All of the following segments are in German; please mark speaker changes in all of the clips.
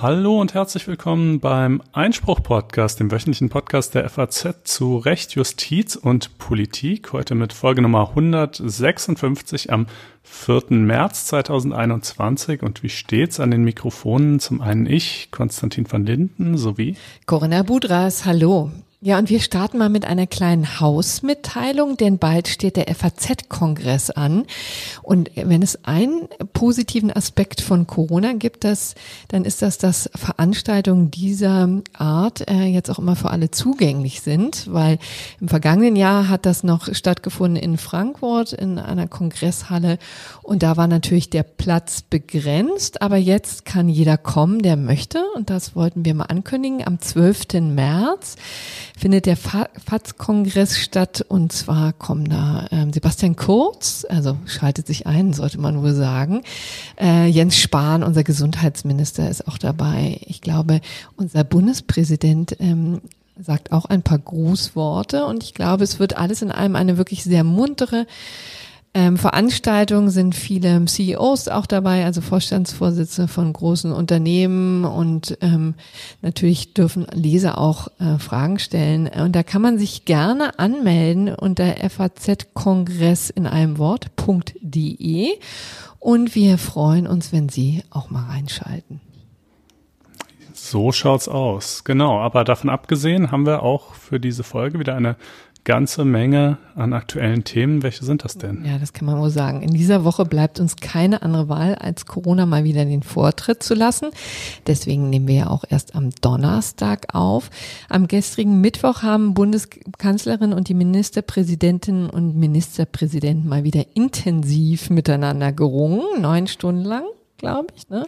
Speaker 1: Hallo und herzlich willkommen beim Einspruch-Podcast, dem wöchentlichen Podcast der FAZ zu Recht, Justiz und Politik. Heute mit Folge Nummer 156 am 4. März 2021. Und wie steht's an den Mikrofonen? Zum einen ich, Konstantin van Linden, sowie
Speaker 2: Corinna Budras. Hallo. Ja, und wir starten mal mit einer kleinen Hausmitteilung, denn bald steht der FAZ-Kongress an. Und wenn es einen positiven Aspekt von Corona gibt, das, dann ist das, dass Veranstaltungen dieser Art äh, jetzt auch immer für alle zugänglich sind, weil im vergangenen Jahr hat das noch stattgefunden in Frankfurt in einer Kongresshalle und da war natürlich der Platz begrenzt, aber jetzt kann jeder kommen, der möchte und das wollten wir mal ankündigen am 12. März findet der FATS-Kongress statt und zwar kommen da ähm, Sebastian Kurz, also schaltet sich ein, sollte man wohl sagen. Äh, Jens Spahn, unser Gesundheitsminister, ist auch dabei. Ich glaube, unser Bundespräsident ähm, sagt auch ein paar Grußworte und ich glaube, es wird alles in allem eine wirklich sehr muntere ähm, Veranstaltungen sind viele CEOs auch dabei, also Vorstandsvorsitzende von großen Unternehmen und ähm, natürlich dürfen Leser auch äh, Fragen stellen. Und da kann man sich gerne anmelden unter faz-kongress in einem Wort.de und wir freuen uns, wenn Sie auch mal reinschalten.
Speaker 1: So schaut's aus. Genau. Aber davon abgesehen haben wir auch für diese Folge wieder eine ganze Menge an aktuellen Themen. Welche sind das denn?
Speaker 2: Ja, das kann man wohl sagen. In dieser Woche bleibt uns keine andere Wahl, als Corona mal wieder den Vortritt zu lassen. Deswegen nehmen wir ja auch erst am Donnerstag auf. Am gestrigen Mittwoch haben Bundeskanzlerin und die Ministerpräsidentinnen und Ministerpräsidenten mal wieder intensiv miteinander gerungen, neun Stunden lang glaube ich. Ne?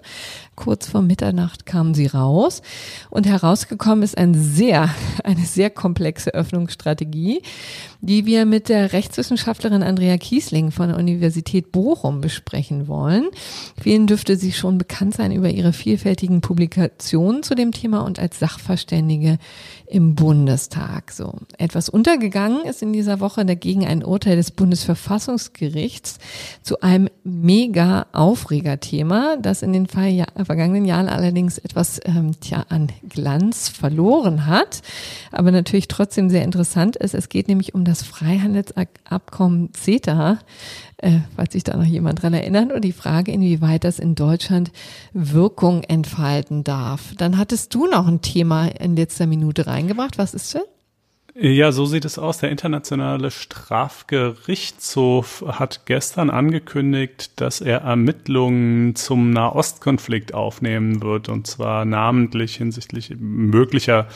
Speaker 2: Kurz vor Mitternacht kamen sie raus und herausgekommen ist ein sehr, eine sehr komplexe Öffnungsstrategie, die wir mit der Rechtswissenschaftlerin Andrea Kiesling von der Universität Bochum besprechen wollen. Vielen dürfte sie schon bekannt sein über ihre vielfältigen Publikationen zu dem Thema und als Sachverständige im Bundestag. So etwas untergegangen ist in dieser Woche dagegen ein Urteil des Bundesverfassungsgerichts zu einem mega Aufregerthema, das in den vergangenen Jahren allerdings etwas ähm, tja, an Glanz verloren hat, aber natürlich trotzdem sehr interessant ist. Es geht nämlich um das Freihandelsabkommen CETA, äh, falls sich da noch jemand dran erinnert, und die Frage, inwieweit das in Deutschland Wirkung entfalten darf. Dann hattest du noch ein Thema in letzter Minute reingebracht. Was ist das?
Speaker 1: Ja, so sieht es aus. Der Internationale Strafgerichtshof hat gestern angekündigt, dass er Ermittlungen zum Nahostkonflikt aufnehmen wird, und zwar namentlich hinsichtlich möglicher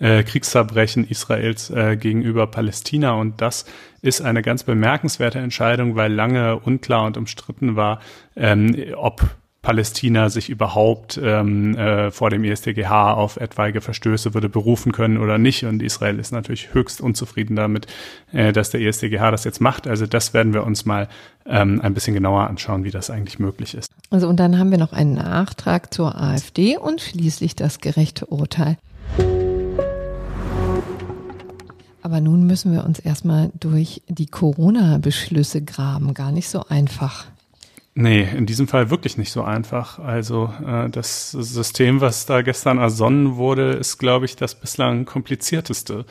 Speaker 1: äh, Kriegsverbrechen Israels äh, gegenüber Palästina. Und das ist eine ganz bemerkenswerte Entscheidung, weil lange unklar und umstritten war, ähm, ob Palästina sich überhaupt ähm, äh, vor dem ISTGH auf etwaige Verstöße würde berufen können oder nicht. Und Israel ist natürlich höchst unzufrieden damit, äh, dass der ISTGH das jetzt macht. Also das werden wir uns mal ähm, ein bisschen genauer anschauen, wie das eigentlich möglich ist.
Speaker 2: Also und dann haben wir noch einen Nachtrag zur AfD und schließlich das gerechte Urteil. Aber nun müssen wir uns erstmal durch die Corona-Beschlüsse graben. Gar nicht so einfach.
Speaker 1: Nee, in diesem Fall wirklich nicht so einfach. Also äh, das System, was da gestern ersonnen wurde, ist, glaube ich, das bislang komplizierteste.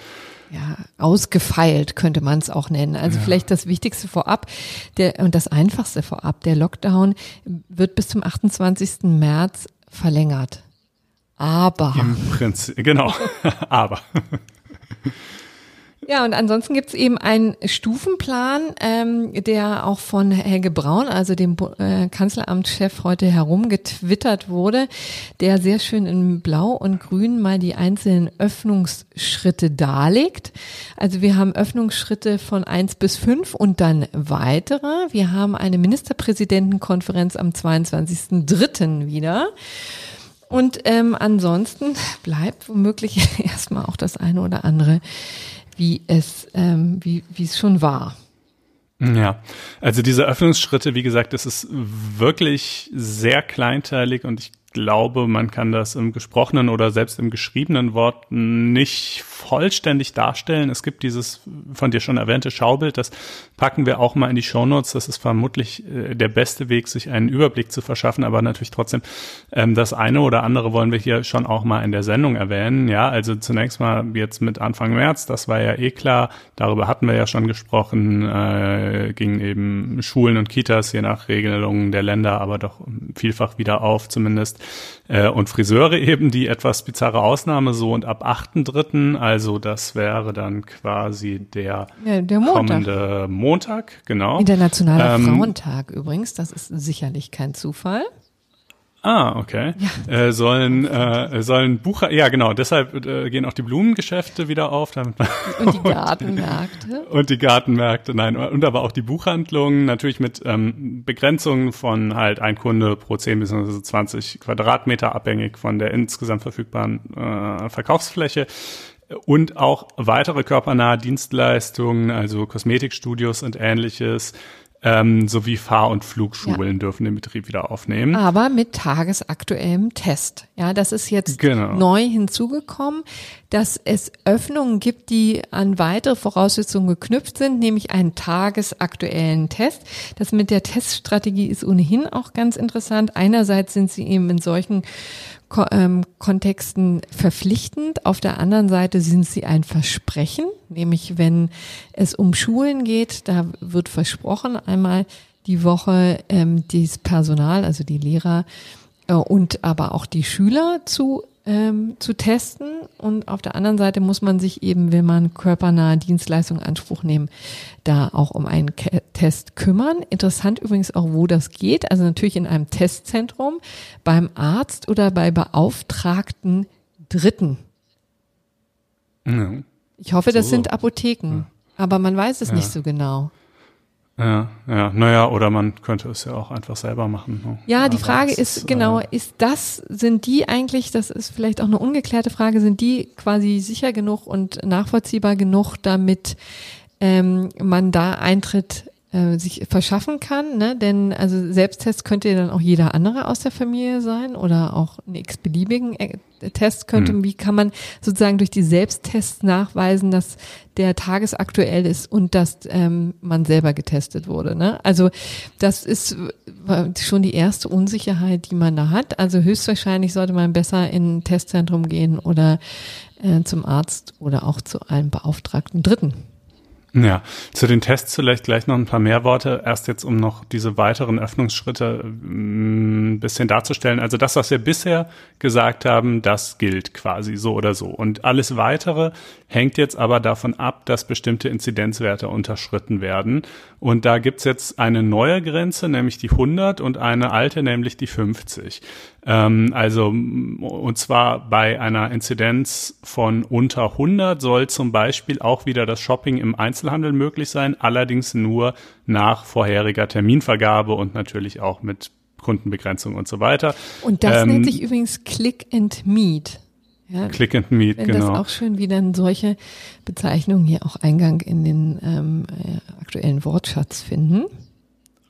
Speaker 2: Ja, ausgefeilt könnte man es auch nennen. Also ja. vielleicht das Wichtigste vorab der, und das Einfachste vorab. Der Lockdown wird bis zum 28. März verlängert. Aber.
Speaker 1: Im Prinzip, genau. Aber.
Speaker 2: Ja, und ansonsten gibt's eben einen Stufenplan, ähm, der auch von Helge Braun, also dem äh, Kanzleramtschef, heute herumgetwittert wurde, der sehr schön in Blau und Grün mal die einzelnen Öffnungsschritte darlegt. Also wir haben Öffnungsschritte von eins bis fünf und dann weitere. Wir haben eine Ministerpräsidentenkonferenz am 22.03. wieder. Und ähm, ansonsten bleibt womöglich erstmal auch das eine oder andere wie es, ähm, wie, wie es schon war.
Speaker 1: Ja, also diese Öffnungsschritte, wie gesagt, das ist wirklich sehr kleinteilig und ich glaube, man kann das im gesprochenen oder selbst im geschriebenen Wort nicht vollständig darstellen. Es gibt dieses von dir schon erwähnte Schaubild, das packen wir auch mal in die Shownotes. Das ist vermutlich äh, der beste Weg, sich einen Überblick zu verschaffen, aber natürlich trotzdem ähm, das eine oder andere wollen wir hier schon auch mal in der Sendung erwähnen. Ja, also zunächst mal jetzt mit Anfang März, das war ja eh klar, darüber hatten wir ja schon gesprochen, äh, gingen eben Schulen und Kitas je nach Regelungen der Länder, aber doch vielfach wieder auf zumindest. Äh, und Friseure eben die etwas bizarre Ausnahme so und ab 8.3., also das wäre dann quasi der,
Speaker 2: ja, der Montag.
Speaker 1: kommende Montag, genau.
Speaker 2: Internationaler ähm, Frauentag übrigens, das ist sicherlich kein Zufall.
Speaker 1: Ah, okay. Ja. Äh, sollen äh, sollen Bucher ja genau, deshalb äh, gehen auch die Blumengeschäfte wieder auf, damit man
Speaker 2: und die Gartenmärkte
Speaker 1: und die Gartenmärkte, nein, und aber auch die Buchhandlungen natürlich mit ähm, Begrenzungen von halt ein Kunde pro 10 bis 20 Quadratmeter abhängig von der insgesamt verfügbaren äh, Verkaufsfläche und auch weitere körpernahe Dienstleistungen, also Kosmetikstudios und ähnliches, ähm, sowie Fahr- und Flugschulen ja. dürfen den Betrieb wieder aufnehmen.
Speaker 2: Aber mit tagesaktuellem Test. Ja, das ist jetzt genau. neu hinzugekommen, dass es Öffnungen gibt, die an weitere Voraussetzungen geknüpft sind, nämlich einen tagesaktuellen Test. Das mit der Teststrategie ist ohnehin auch ganz interessant. Einerseits sind sie eben in solchen Ko ähm, Kontexten verpflichtend. Auf der anderen Seite sind sie ein Versprechen, nämlich wenn es um Schulen geht, da wird versprochen, einmal die Woche ähm, dieses Personal, also die Lehrer äh, und aber auch die Schüler zu ähm, zu testen. Und auf der anderen Seite muss man sich eben, wenn man körpernahe Dienstleistungen in Anspruch nehmen, da auch um einen Ke Test kümmern. Interessant übrigens auch, wo das geht. Also natürlich in einem Testzentrum, beim Arzt oder bei beauftragten Dritten. Ja. Ich hoffe, das so. sind Apotheken. Ja. Aber man weiß es ja. nicht so genau.
Speaker 1: Ja, ja, naja, oder man könnte es ja auch einfach selber machen.
Speaker 2: Ne? Ja, die Frage ist, ist, genau, äh, ist das, sind die eigentlich, das ist vielleicht auch eine ungeklärte Frage, sind die quasi sicher genug und nachvollziehbar genug, damit ähm, man da Eintritt äh, sich verschaffen kann, ne? Denn also Selbsttest könnte ja dann auch jeder andere aus der Familie sein oder auch einen x-beliebigen äh, Test könnte. Hm. Wie kann man sozusagen durch die Selbsttests nachweisen, dass der tagesaktuell ist und dass ähm, man selber getestet wurde? Ne? Also das ist schon die erste Unsicherheit, die man da hat. Also höchstwahrscheinlich sollte man besser in ein Testzentrum gehen oder äh, zum Arzt oder auch zu einem beauftragten Dritten.
Speaker 1: Ja, zu den Tests vielleicht gleich noch ein paar mehr Worte. Erst jetzt, um noch diese weiteren Öffnungsschritte mm, ein bisschen darzustellen. Also das, was wir bisher gesagt haben, das gilt quasi so oder so. Und alles weitere hängt jetzt aber davon ab, dass bestimmte Inzidenzwerte unterschritten werden. Und da gibt's jetzt eine neue Grenze, nämlich die 100 und eine alte, nämlich die 50. Ähm, also, und zwar bei einer Inzidenz von unter 100 soll zum Beispiel auch wieder das Shopping im Einzelhandel möglich sein, allerdings nur nach vorheriger Terminvergabe und natürlich auch mit Kundenbegrenzung und so weiter.
Speaker 2: Und das ähm, nennt sich übrigens Click and Meet.
Speaker 1: Ja, Click and Meet,
Speaker 2: wenn genau. Das auch schön, wie dann solche Bezeichnungen hier auch Eingang in den ähm, äh, aktuellen Wortschatz finden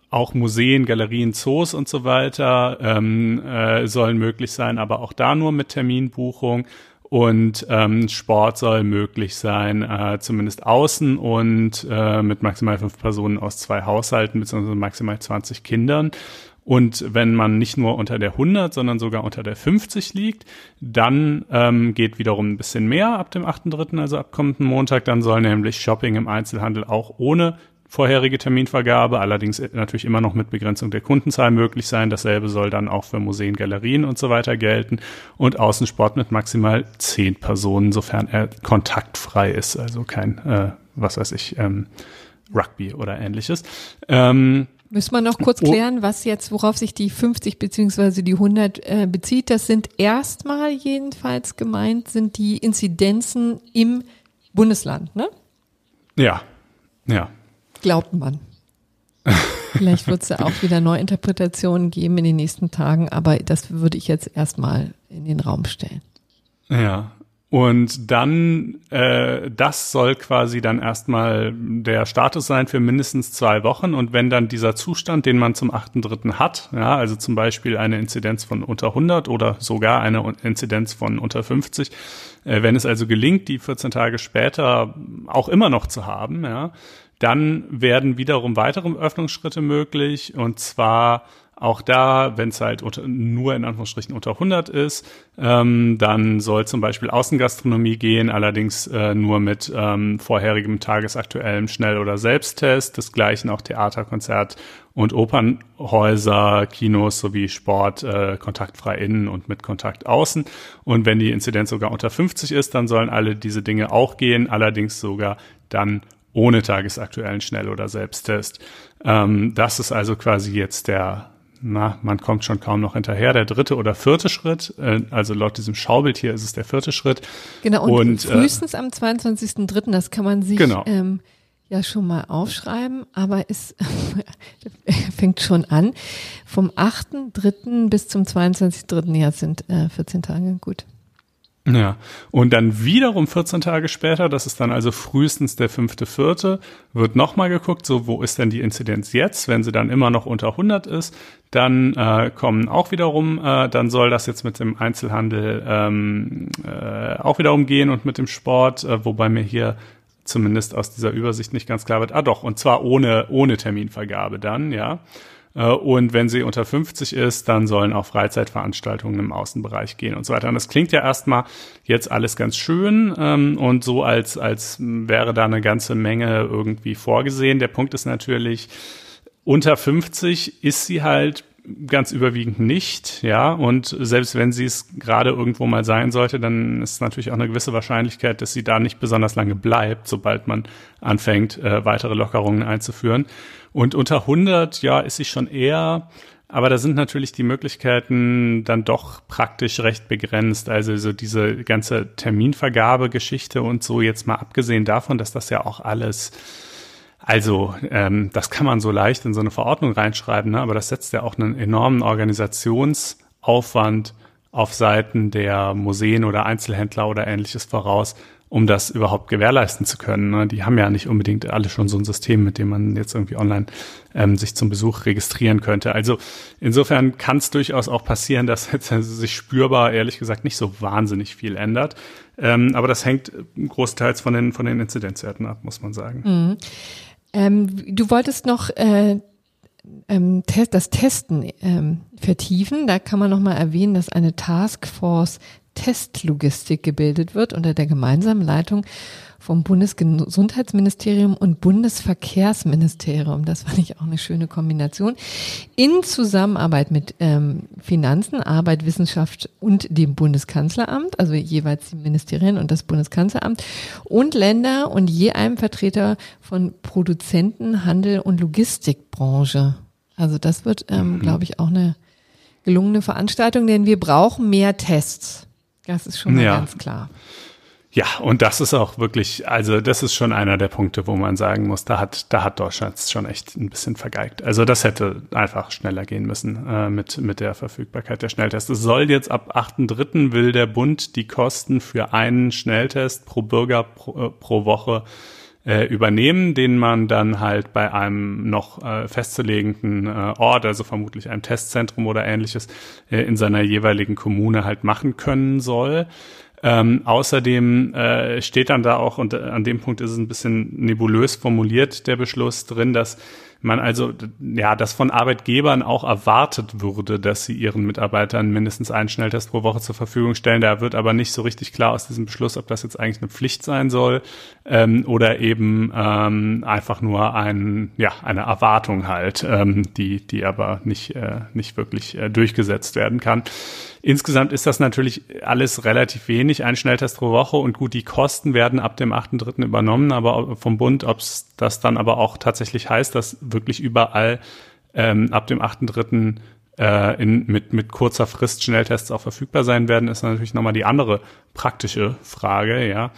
Speaker 1: auch Museen, Galerien, Zoos und so weiter ähm, äh, sollen möglich sein, aber auch da nur mit Terminbuchung. Und ähm, Sport soll möglich sein, äh, zumindest außen und äh, mit maximal fünf Personen aus zwei Haushalten beziehungsweise maximal 20 Kindern. Und wenn man nicht nur unter der 100, sondern sogar unter der 50 liegt, dann ähm, geht wiederum ein bisschen mehr ab dem 8.3., also ab kommenden Montag. Dann soll nämlich Shopping im Einzelhandel auch ohne vorherige Terminvergabe, allerdings natürlich immer noch mit Begrenzung der Kundenzahl möglich sein. Dasselbe soll dann auch für Museen, Galerien und so weiter gelten. Und Außensport mit maximal zehn Personen, sofern er kontaktfrei ist, also kein, äh, was weiß ich, ähm, Rugby oder ähnliches. Ähm,
Speaker 2: Müssen wir noch kurz oh. klären, was jetzt, worauf sich die 50 beziehungsweise die 100 äh, bezieht. Das sind erstmal jedenfalls gemeint, sind die Inzidenzen im Bundesland, ne?
Speaker 1: Ja, ja.
Speaker 2: Glaubt man. Vielleicht wird es ja auch wieder Neuinterpretationen geben in den nächsten Tagen, aber das würde ich jetzt erstmal in den Raum stellen.
Speaker 1: Ja, Und dann, äh, das soll quasi dann erstmal der Status sein für mindestens zwei Wochen. Und wenn dann dieser Zustand, den man zum 8.3. hat, ja, also zum Beispiel eine Inzidenz von unter 100 oder sogar eine Inzidenz von unter 50, äh, wenn es also gelingt, die 14 Tage später auch immer noch zu haben, ja, dann werden wiederum weitere Öffnungsschritte möglich. Und zwar auch da, wenn es halt unter, nur in Anführungsstrichen unter 100 ist, ähm, dann soll zum Beispiel Außengastronomie gehen, allerdings äh, nur mit ähm, vorherigem tagesaktuellem Schnell- oder Selbsttest. Desgleichen auch Theater, Konzert und Opernhäuser, Kinos sowie Sport äh, kontaktfrei innen und mit Kontakt außen. Und wenn die Inzidenz sogar unter 50 ist, dann sollen alle diese Dinge auch gehen, allerdings sogar dann ohne tagesaktuellen Schnell- oder Selbsttest. Ähm, das ist also quasi jetzt der na, man kommt schon kaum noch hinterher. Der dritte oder vierte Schritt, äh, also laut diesem Schaubild hier ist es der vierte Schritt.
Speaker 2: Genau, und, und äh, frühestens äh, am 22.03., das kann man sich genau. ähm, ja schon mal aufschreiben, aber es fängt schon an. Vom 8.03. bis zum 22.03. Ja, sind äh, 14 Tage, gut.
Speaker 1: Ja, und dann wiederum 14 Tage später, das ist dann also frühestens der fünfte, vierte, wird nochmal geguckt, so wo ist denn die Inzidenz jetzt? Wenn sie dann immer noch unter 100 ist, dann äh, kommen auch wiederum, äh, dann soll das jetzt mit dem Einzelhandel ähm, äh, auch wiederum gehen und mit dem Sport, äh, wobei mir hier zumindest aus dieser Übersicht nicht ganz klar wird. Ah doch, und zwar ohne, ohne Terminvergabe dann, ja. Äh, und wenn sie unter 50 ist, dann sollen auch Freizeitveranstaltungen im Außenbereich gehen und so weiter. Und das klingt ja erstmal jetzt alles ganz schön ähm, und so, als, als wäre da eine ganze Menge irgendwie vorgesehen. Der Punkt ist natürlich, unter 50 ist sie halt ganz überwiegend nicht, ja. Und selbst wenn sie es gerade irgendwo mal sein sollte, dann ist natürlich auch eine gewisse Wahrscheinlichkeit, dass sie da nicht besonders lange bleibt, sobald man anfängt, äh, weitere Lockerungen einzuführen. Und unter 100, ja, ist sie schon eher, aber da sind natürlich die Möglichkeiten dann doch praktisch recht begrenzt. Also so diese ganze Terminvergabegeschichte und so jetzt mal abgesehen davon, dass das ja auch alles also ähm, das kann man so leicht in so eine Verordnung reinschreiben, ne? aber das setzt ja auch einen enormen Organisationsaufwand auf Seiten der Museen oder Einzelhändler oder ähnliches voraus, um das überhaupt gewährleisten zu können. Ne? Die haben ja nicht unbedingt alle schon so ein System, mit dem man jetzt irgendwie online ähm, sich zum Besuch registrieren könnte. Also insofern kann es durchaus auch passieren, dass jetzt sich spürbar, ehrlich gesagt, nicht so wahnsinnig viel ändert. Ähm, aber das hängt großteils von den, von den Inzidenzwerten ab, muss man sagen.
Speaker 2: Mhm. Ähm, du wolltest noch äh, ähm, das Testen ähm, vertiefen. Da kann man nochmal erwähnen, dass eine Taskforce Testlogistik gebildet wird unter der gemeinsamen Leitung vom Bundesgesundheitsministerium und Bundesverkehrsministerium. Das fand ich auch eine schöne Kombination. In Zusammenarbeit mit ähm, Finanzen, Arbeit, Wissenschaft und dem Bundeskanzleramt, also jeweils die Ministerien und das Bundeskanzleramt und Länder und je einem Vertreter von Produzenten, Handel und Logistikbranche. Also das wird, ähm, mhm. glaube ich, auch eine gelungene Veranstaltung, denn wir brauchen mehr Tests. Das ist schon mal ja. ganz klar.
Speaker 1: Ja, und das ist auch wirklich, also das ist schon einer der Punkte, wo man sagen muss, da hat, da hat Deutschland schon echt ein bisschen vergeigt. Also das hätte einfach schneller gehen müssen äh, mit, mit der Verfügbarkeit der Schnelltests. Es soll jetzt ab 8.3. will der Bund die Kosten für einen Schnelltest pro Bürger pro, äh, pro Woche äh, übernehmen, den man dann halt bei einem noch äh, festzulegenden äh, Ort, also vermutlich einem Testzentrum oder ähnliches, äh, in seiner jeweiligen Kommune halt machen können soll. Ähm, außerdem äh, steht dann da auch, und äh, an dem Punkt ist es ein bisschen nebulös formuliert, der Beschluss drin, dass man also, ja, das von Arbeitgebern auch erwartet würde, dass sie ihren Mitarbeitern mindestens einen Schnelltest pro Woche zur Verfügung stellen. Da wird aber nicht so richtig klar aus diesem Beschluss, ob das jetzt eigentlich eine Pflicht sein soll ähm, oder eben ähm, einfach nur ein, ja, eine Erwartung halt, ähm, die, die aber nicht, äh, nicht wirklich äh, durchgesetzt werden kann. Insgesamt ist das natürlich alles relativ wenig, ein Schnelltest pro Woche und gut, die Kosten werden ab dem 8.3. übernommen, aber vom Bund, ob es das dann aber auch tatsächlich heißt, dass wirklich überall ähm, ab dem 8.3. Äh, in, mit, mit kurzer Frist Schnelltests auch verfügbar sein werden, ist natürlich nochmal die andere praktische Frage, ja.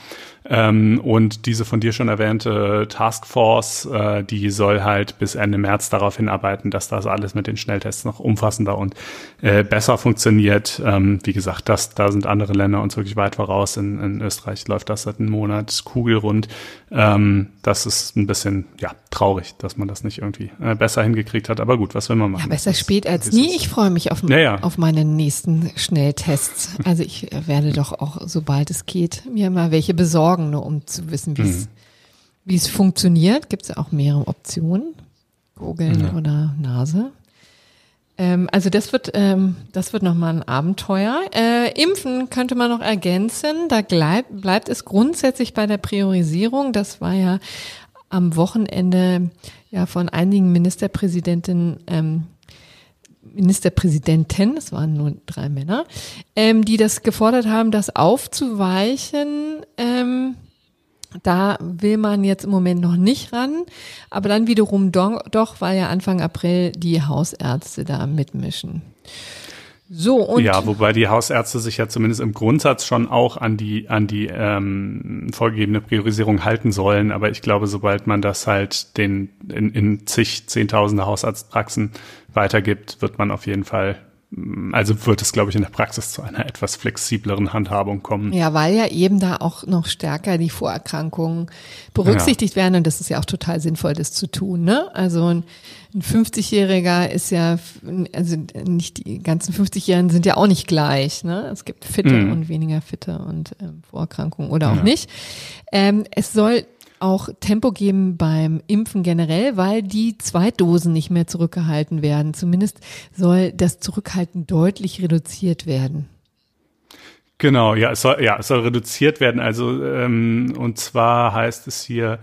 Speaker 1: Ähm, und diese von dir schon erwähnte Taskforce, äh, die soll halt bis Ende März darauf hinarbeiten, dass das alles mit den Schnelltests noch umfassender und äh, besser funktioniert. Ähm, wie gesagt, das, da sind andere Länder uns wirklich weit voraus. In, in Österreich läuft das seit einem Monat kugelrund. Ähm, das ist ein bisschen ja traurig, dass man das nicht irgendwie äh, besser hingekriegt hat. Aber gut, was will man machen?
Speaker 2: Ja, besser spät als nie. Ich freue mich auf, ja, auf meine nächsten Schnelltests. Also ich werde doch auch, sobald es geht, mir mal welche besorgen, nur um zu wissen, wie es mhm. wie es funktioniert. Gibt es auch mehrere Optionen? Googeln ja. oder Nase? Ähm, also das wird, ähm, das wird nochmal ein Abenteuer. Äh, Impfen könnte man noch ergänzen. Da bleib, bleibt es grundsätzlich bei der Priorisierung. Das war ja am Wochenende ja von einigen Ministerpräsidentinnen ähm, Ministerpräsidenten, es waren nur drei Männer, ähm, die das gefordert haben, das aufzuweichen. Ähm, da will man jetzt im Moment noch nicht ran, aber dann wiederum doch, doch weil ja Anfang April die Hausärzte da mitmischen.
Speaker 1: So, und ja, wobei die Hausärzte sich ja zumindest im Grundsatz schon auch an die an die ähm, vorgegebene Priorisierung halten sollen. Aber ich glaube, sobald man das halt den in, in zig Zehntausende Hausarztpraxen weitergibt, wird man auf jeden Fall also wird es, glaube ich, in der Praxis zu einer etwas flexibleren Handhabung kommen.
Speaker 2: Ja, weil ja eben da auch noch stärker die Vorerkrankungen berücksichtigt ja. werden und das ist ja auch total sinnvoll, das zu tun. Ne? Also ein, ein 50-Jähriger ist ja, also nicht die ganzen 50-Jährigen sind ja auch nicht gleich. Ne? Es gibt fitte mhm. und weniger fitte und ähm, Vorerkrankungen oder auch ja. nicht. Ähm, es soll auch Tempo geben beim Impfen generell, weil die Zweitdosen nicht mehr zurückgehalten werden. Zumindest soll das Zurückhalten deutlich reduziert werden.
Speaker 1: Genau, ja, es soll, ja, es soll reduziert werden. Also ähm, und zwar heißt es hier,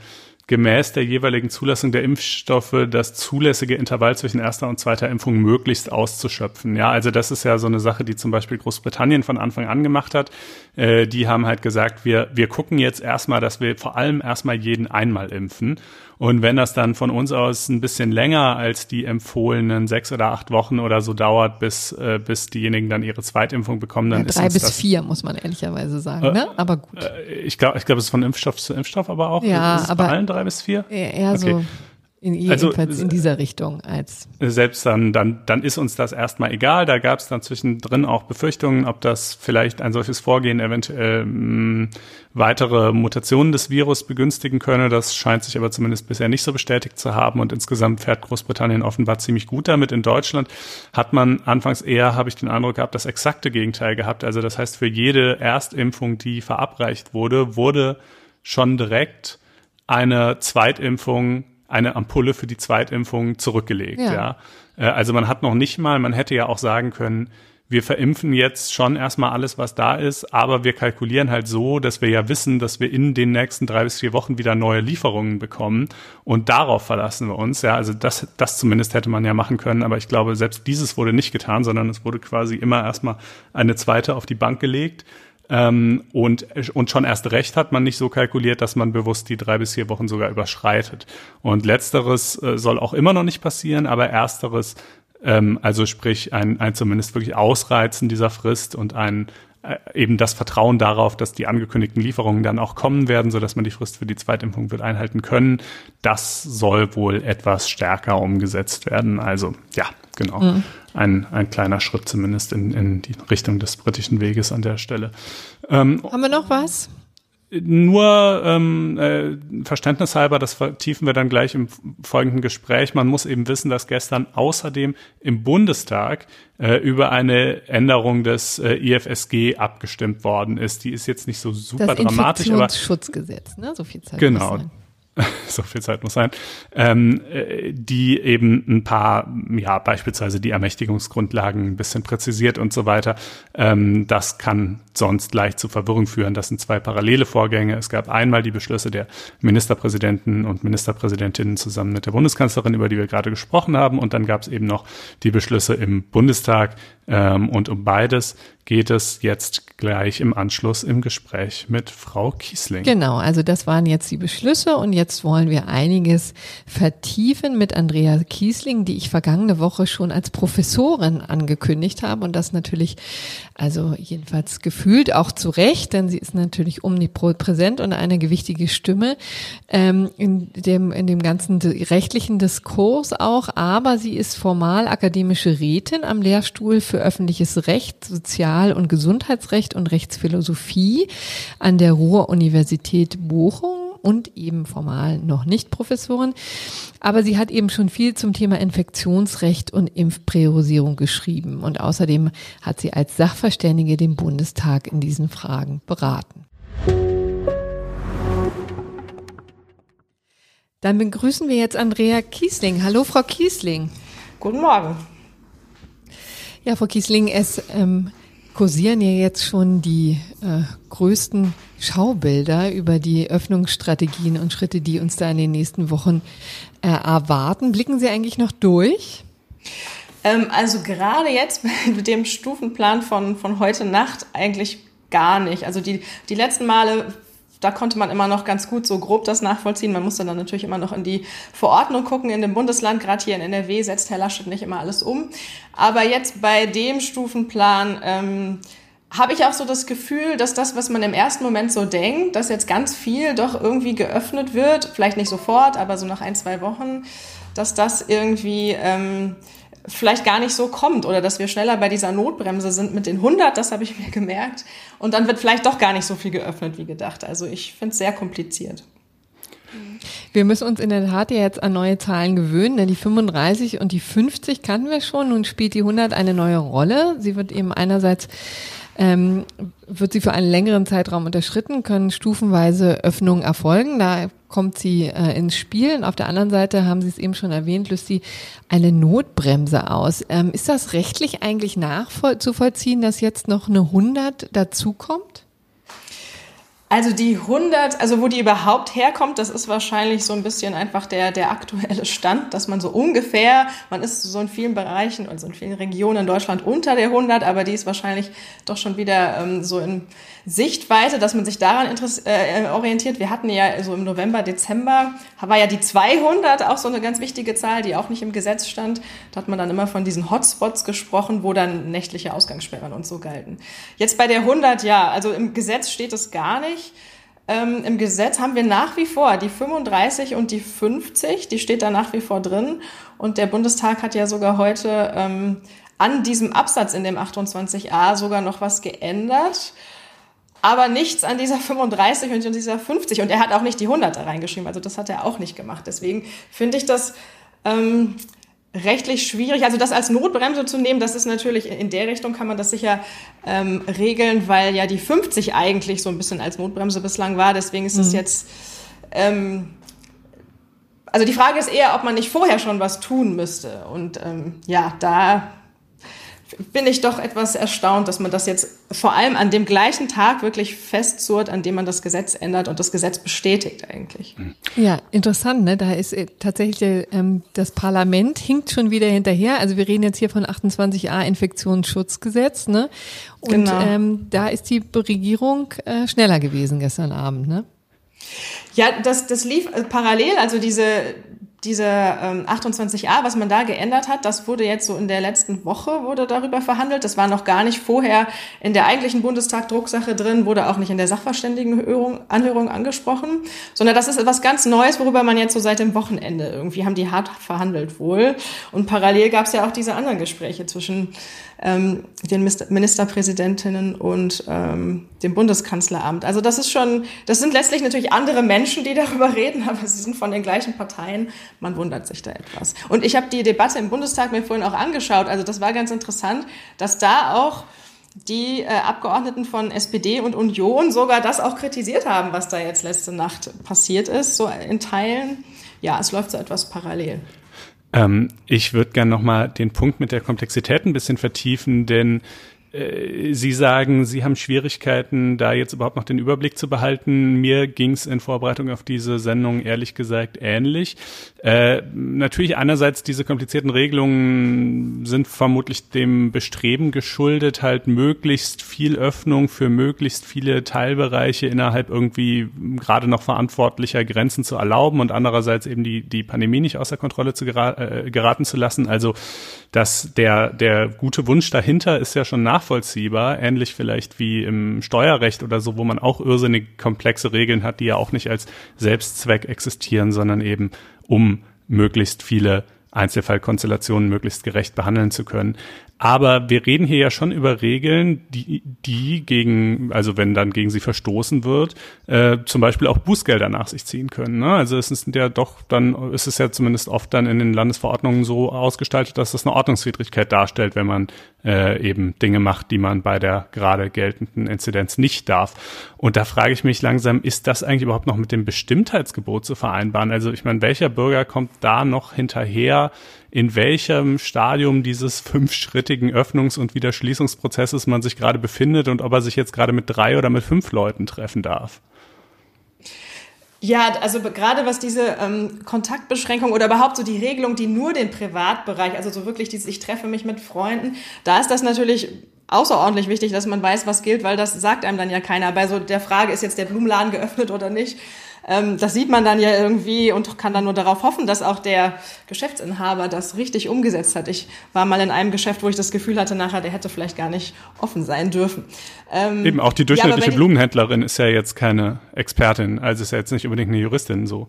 Speaker 1: gemäß der jeweiligen Zulassung der Impfstoffe das zulässige Intervall zwischen erster und zweiter Impfung möglichst auszuschöpfen. Ja, also das ist ja so eine Sache, die zum Beispiel Großbritannien von Anfang an gemacht hat. Äh, die haben halt gesagt, wir, wir gucken jetzt erstmal, dass wir vor allem erstmal jeden einmal impfen. Und wenn das dann von uns aus ein bisschen länger als die empfohlenen sechs oder acht Wochen oder so dauert, bis, äh, bis diejenigen dann ihre Zweitimpfung bekommen, dann ja,
Speaker 2: ist drei bis das, vier muss man ehrlicherweise sagen, äh, ne? Aber gut.
Speaker 1: Äh, ich glaube, ich glaube, es ist von Impfstoff zu Impfstoff, aber auch.
Speaker 2: Ja, ist aber
Speaker 1: bei allen drei bis vier.
Speaker 2: Eher okay. so in, also, jedenfalls in dieser Richtung als.
Speaker 1: Selbst dann, dann, dann ist uns das erstmal egal. Da gab es dann zwischendrin auch Befürchtungen, ob das vielleicht ein solches Vorgehen eventuell mh, mm, weitere Mutationen des Virus begünstigen könne. Das scheint sich aber zumindest bisher nicht so bestätigt zu haben. Und insgesamt fährt Großbritannien offenbar ziemlich gut damit. In Deutschland hat man anfangs eher, habe ich den Eindruck gehabt, das exakte Gegenteil gehabt. Also das heißt, für jede Erstimpfung, die verabreicht wurde, wurde schon direkt eine Zweitimpfung eine Ampulle für die Zweitimpfung zurückgelegt. Ja. ja. Äh, also man hat noch nicht mal, man hätte ja auch sagen können, wir verimpfen jetzt schon erstmal alles, was da ist, aber wir kalkulieren halt so, dass wir ja wissen, dass wir in den nächsten drei bis vier Wochen wieder neue Lieferungen bekommen und darauf verlassen wir uns. Ja, also das, das zumindest hätte man ja machen können, aber ich glaube, selbst dieses wurde nicht getan, sondern es wurde quasi immer erstmal eine zweite auf die Bank gelegt. Ähm, und, und schon erst recht hat man nicht so kalkuliert, dass man bewusst die drei bis vier Wochen sogar überschreitet. Und letzteres äh, soll auch immer noch nicht passieren, aber ersteres, ähm, also sprich ein, ein zumindest wirklich Ausreizen dieser Frist und ein äh, eben das Vertrauen darauf, dass die angekündigten Lieferungen dann auch kommen werden, so dass man die Frist für die Zweitimpfung wird einhalten können. Das soll wohl etwas stärker umgesetzt werden. Also ja, genau. Mhm ein, ein kleiner Schritt zumindest in, in die Richtung des britischen Weges an der Stelle.
Speaker 2: Ähm, Haben wir noch was?
Speaker 1: Nur ähm, äh, verständnishalber, das vertiefen wir dann gleich im folgenden Gespräch. Man muss eben wissen, dass gestern außerdem im Bundestag äh, über eine Änderung des äh, IFSG abgestimmt worden ist. Die ist jetzt nicht so super das dramatisch,
Speaker 2: aber Schutzgesetz, ne? So viel Zeit.
Speaker 1: Genau. so viel Zeit muss sein, ähm, äh, die eben ein paar, ja, beispielsweise die Ermächtigungsgrundlagen ein bisschen präzisiert und so weiter. Ähm, das kann sonst leicht zu Verwirrung führen. Das sind zwei parallele Vorgänge. Es gab einmal die Beschlüsse der Ministerpräsidenten und Ministerpräsidentinnen zusammen mit der Bundeskanzlerin, über die wir gerade gesprochen haben. Und dann gab es eben noch die Beschlüsse im Bundestag, Ähm, und um beides geht es jetzt gleich im Anschluss im Gespräch mit Frau Kiesling.
Speaker 2: Genau, also das waren jetzt die Beschlüsse und jetzt wollen wir einiges vertiefen mit Andrea Kiesling, die ich vergangene Woche schon als Professorin angekündigt habe und das natürlich, also jedenfalls gefühlt auch zu Recht, denn sie ist natürlich omnipräsent und eine gewichtige Stimme ähm, in dem in dem ganzen rechtlichen Diskurs auch, aber sie ist formal akademische Rätin am Lehrstuhl für öffentliches Recht, Sozial Sozial- und Gesundheitsrecht und Rechtsphilosophie an der Ruhr-Universität Bochum und eben formal noch nicht Professorin. Aber sie hat eben schon viel zum Thema Infektionsrecht und Impfpriorisierung geschrieben. Und außerdem hat sie als Sachverständige den Bundestag in diesen Fragen beraten. Dann begrüßen wir jetzt Andrea Kiesling. Hallo, Frau Kiesling.
Speaker 3: Guten Morgen.
Speaker 2: Ja, Frau Kiesling, es ähm, kursieren ja jetzt schon die äh, größten Schaubilder über die Öffnungsstrategien und Schritte, die uns da in den nächsten Wochen äh, erwarten. Blicken Sie eigentlich noch durch?
Speaker 3: Ähm, also gerade jetzt mit dem Stufenplan von, von heute Nacht eigentlich gar nicht. Also die, die letzten Male da konnte man immer noch ganz gut so grob das nachvollziehen. Man musste dann natürlich immer noch in die Verordnung gucken in dem Bundesland. Gerade hier in NRW setzt Herr Laschet nicht immer alles um. Aber jetzt bei dem Stufenplan ähm, habe ich auch so das Gefühl, dass das, was man im ersten Moment so denkt, dass jetzt ganz viel doch irgendwie geöffnet wird, vielleicht nicht sofort, aber so nach ein, zwei Wochen, dass das irgendwie ähm, vielleicht gar nicht so kommt oder dass wir schneller bei dieser Notbremse sind mit den 100, das habe ich mir gemerkt. Und dann wird vielleicht doch gar nicht so viel geöffnet wie gedacht. Also ich finde es sehr kompliziert.
Speaker 2: Wir müssen uns in der Tat ja jetzt an neue Zahlen gewöhnen. Denn die 35 und die 50 kannten wir schon. Nun spielt die 100 eine neue Rolle. Sie wird eben einerseits ähm, wird sie für einen längeren Zeitraum unterschritten, können stufenweise Öffnungen erfolgen. Da kommt sie äh, ins Spiel. Und auf der anderen Seite haben Sie es eben schon erwähnt, löst sie eine Notbremse aus. Ähm, ist das rechtlich eigentlich nachzuvollziehen, dass jetzt noch eine 100 dazukommt?
Speaker 3: Also die 100, also wo die überhaupt herkommt, das ist wahrscheinlich so ein bisschen einfach der, der aktuelle Stand, dass man so ungefähr, man ist so in vielen Bereichen, also in vielen Regionen in Deutschland unter der 100, aber die ist wahrscheinlich doch schon wieder ähm, so in Sichtweite, dass man sich daran äh, orientiert. Wir hatten ja so im November, Dezember, war ja die 200 auch so eine ganz wichtige Zahl, die auch nicht im Gesetz stand. Da hat man dann immer von diesen Hotspots gesprochen, wo dann nächtliche Ausgangssperren und so galten. Jetzt bei der 100, ja, also im Gesetz steht es gar nicht. Ähm, Im Gesetz haben wir nach wie vor die 35 und die 50, die steht da nach wie vor drin. Und der Bundestag hat ja sogar heute ähm, an diesem Absatz in dem 28a sogar noch was geändert aber nichts an dieser 35 und dieser 50. Und er hat auch nicht die 100 da reingeschrieben. Also das hat er auch nicht gemacht. Deswegen finde ich das ähm, rechtlich schwierig. Also das als Notbremse zu nehmen, das ist natürlich, in der Richtung kann man das sicher ähm, regeln, weil ja die 50 eigentlich so ein bisschen als Notbremse bislang war. Deswegen ist es mhm. jetzt... Ähm, also die Frage ist eher, ob man nicht vorher schon was tun müsste. Und ähm, ja, da bin ich doch etwas erstaunt, dass man das jetzt vor allem an dem gleichen Tag wirklich festzurrt, an dem man das Gesetz ändert und das Gesetz bestätigt eigentlich.
Speaker 2: Ja, interessant, ne? Da ist äh, tatsächlich ähm, das Parlament hinkt schon wieder hinterher. Also wir reden jetzt hier von 28a Infektionsschutzgesetz, ne? Und genau. ähm, da ist die Regierung äh, schneller gewesen gestern Abend, ne?
Speaker 3: Ja, das, das lief äh, parallel, also diese, diese ähm, 28a, was man da geändert hat, das wurde jetzt so in der letzten Woche wurde darüber verhandelt. Das war noch gar nicht vorher in der eigentlichen Bundestag-Drucksache drin, wurde auch nicht in der Sachverständigenanhörung Anhörung angesprochen, sondern das ist etwas ganz Neues, worüber man jetzt so seit dem Wochenende irgendwie haben die hart verhandelt wohl. Und parallel gab es ja auch diese anderen Gespräche zwischen ähm, den Ministerpräsidentinnen und ähm, dem Bundeskanzleramt. Also das ist schon, das sind letztlich natürlich andere Menschen, die darüber reden, aber sie sind von den gleichen Parteien. Man wundert sich da etwas. Und ich habe die Debatte im Bundestag mir vorhin auch angeschaut. Also das war ganz interessant, dass da auch die äh, Abgeordneten von SPD und Union sogar das auch kritisiert haben, was da jetzt letzte Nacht passiert ist, so in Teilen. Ja, es läuft so etwas parallel.
Speaker 1: Ähm, ich würde gerne nochmal den Punkt mit der Komplexität ein bisschen vertiefen, denn Sie sagen, Sie haben Schwierigkeiten, da jetzt überhaupt noch den Überblick zu behalten. Mir ging es in Vorbereitung auf diese Sendung ehrlich gesagt ähnlich. Äh, natürlich einerseits diese komplizierten Regelungen sind vermutlich dem Bestreben geschuldet, halt möglichst viel Öffnung für möglichst viele Teilbereiche innerhalb irgendwie gerade noch verantwortlicher Grenzen zu erlauben und andererseits eben die, die Pandemie nicht außer Kontrolle zu gera äh, geraten zu lassen. Also dass der, der gute Wunsch dahinter ist ja schon nachvollziehbar, ähnlich vielleicht wie im Steuerrecht oder so, wo man auch irrsinnig komplexe Regeln hat, die ja auch nicht als Selbstzweck existieren, sondern eben um möglichst viele Einzelfallkonstellationen möglichst gerecht behandeln zu können. Aber wir reden hier ja schon über Regeln, die, die gegen, also wenn dann gegen sie verstoßen wird, äh, zum Beispiel auch Bußgelder nach sich ziehen können. Ne? Also es ist ja doch, dann ist es ja zumindest oft dann in den Landesverordnungen so ausgestaltet, dass das eine Ordnungswidrigkeit darstellt, wenn man äh, eben Dinge macht, die man bei der gerade geltenden Inzidenz nicht darf. Und da frage ich mich langsam, ist das eigentlich überhaupt noch mit dem Bestimmtheitsgebot zu vereinbaren? Also ich meine, welcher Bürger kommt da noch hinterher? In welchem Stadium dieses fünfschrittigen Öffnungs- und Wiederschließungsprozesses man sich gerade befindet und ob er sich jetzt gerade mit drei oder mit fünf Leuten treffen darf.
Speaker 3: Ja, also gerade was diese ähm, Kontaktbeschränkung oder überhaupt so die Regelung, die nur den Privatbereich, also so wirklich dieses, ich treffe mich mit Freunden, da ist das natürlich außerordentlich wichtig, dass man weiß, was gilt, weil das sagt einem dann ja keiner. Bei so der Frage, ist jetzt der Blumenladen geöffnet oder nicht, ähm, das sieht man dann ja irgendwie und kann dann nur darauf hoffen, dass auch der Geschäftsinhaber das richtig umgesetzt hat. Ich war mal in einem Geschäft, wo ich das Gefühl hatte, nachher, der hätte vielleicht gar nicht offen sein dürfen.
Speaker 1: Ähm, Eben, auch die durchschnittliche ja, Blumenhändlerin ist ja jetzt keine Expertin, also ist ja jetzt nicht unbedingt eine Juristin so.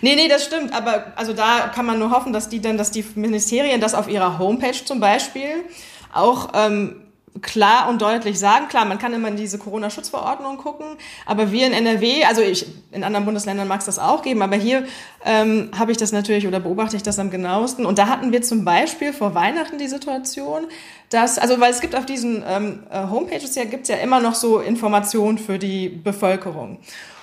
Speaker 3: Nee, nee, das stimmt. Aber also da kann man nur hoffen, dass die dann, dass die Ministerien das auf ihrer Homepage zum Beispiel auch ähm, klar und deutlich sagen. Klar, man kann immer in diese Corona-Schutzverordnung gucken, aber wir in NRW, also ich, in anderen Bundesländern mag es das auch geben, aber hier ähm, habe ich das natürlich oder beobachte ich das am genauesten. Und da hatten wir zum Beispiel vor Weihnachten die Situation, dass, also weil es gibt auf diesen ähm, äh, Homepages ja, gibt's ja immer noch so Informationen für die Bevölkerung.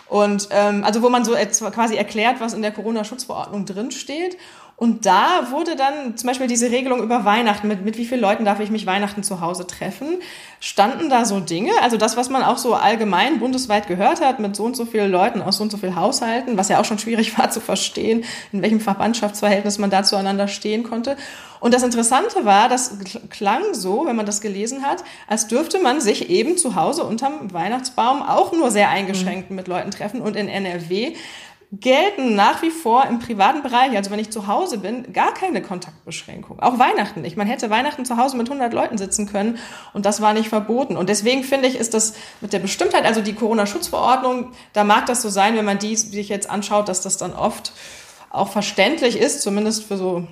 Speaker 3: Und ähm, also wo man so quasi erklärt, was in der Corona-Schutzverordnung drinsteht. Und da wurde dann zum Beispiel diese Regelung über Weihnachten, mit, mit wie vielen Leuten darf ich mich Weihnachten zu Hause treffen, standen da so Dinge, also das, was man auch so allgemein bundesweit gehört hat, mit so und so vielen Leuten aus so und so vielen Haushalten, was ja auch schon schwierig war zu verstehen, in welchem Verbandschaftsverhältnis man da zueinander stehen konnte. Und das Interessante war, das klang so, wenn man das gelesen hat, als dürfte man sich eben zu Hause unterm Weihnachtsbaum auch nur sehr eingeschränkt mhm. mit Leuten treffen. Und in NRW gelten nach wie vor im privaten Bereich, also wenn ich zu Hause bin, gar keine Kontaktbeschränkung. Auch Weihnachten nicht. Man hätte Weihnachten zu Hause mit 100 Leuten sitzen können und das war nicht verboten. Und deswegen finde ich, ist das mit der Bestimmtheit, also die Corona-Schutzverordnung, da mag das so sein, wenn man die sich jetzt anschaut, dass das dann oft auch verständlich ist, zumindest für so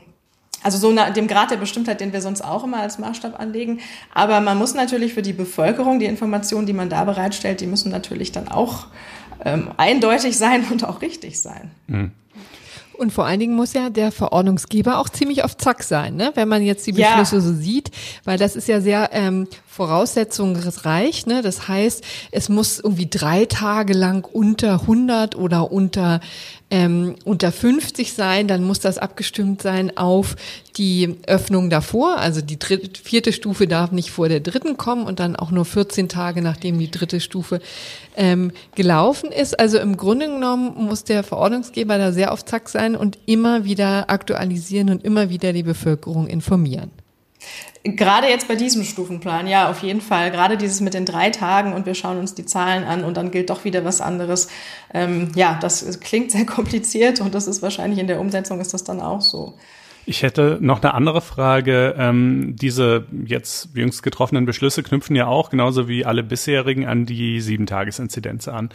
Speaker 3: also so dem Grad der Bestimmtheit, den wir sonst auch immer als Maßstab anlegen. Aber man muss natürlich für die Bevölkerung die Informationen, die man da bereitstellt, die müssen natürlich dann auch ähm, eindeutig sein und auch richtig sein. Mhm.
Speaker 2: Und vor allen Dingen muss ja der Verordnungsgeber auch ziemlich auf Zack sein, ne? wenn man jetzt die Beschlüsse ja. so sieht, weil das ist ja sehr ähm, voraussetzungsreich. Ne? Das heißt, es muss irgendwie drei Tage lang unter 100 oder unter ähm, unter 50 sein, dann muss das abgestimmt sein auf die Öffnung davor. Also die dritte, vierte Stufe darf nicht vor der dritten kommen und dann auch nur 14 Tage, nachdem die dritte Stufe ähm, gelaufen ist. Also im Grunde genommen muss der Verordnungsgeber da sehr auf Zack sein und immer wieder aktualisieren und immer wieder die Bevölkerung informieren.
Speaker 3: Gerade jetzt bei diesem Stufenplan, ja, auf jeden Fall. Gerade dieses mit den drei Tagen und wir schauen uns die Zahlen an und dann gilt doch wieder was anderes. Ähm, ja, das klingt sehr kompliziert und das ist wahrscheinlich in der Umsetzung ist das dann auch so.
Speaker 1: Ich hätte noch eine andere Frage. Ähm, diese jetzt jüngst getroffenen Beschlüsse knüpfen ja auch, genauso wie alle bisherigen, an die Sieben-Tages-Inzidenz an.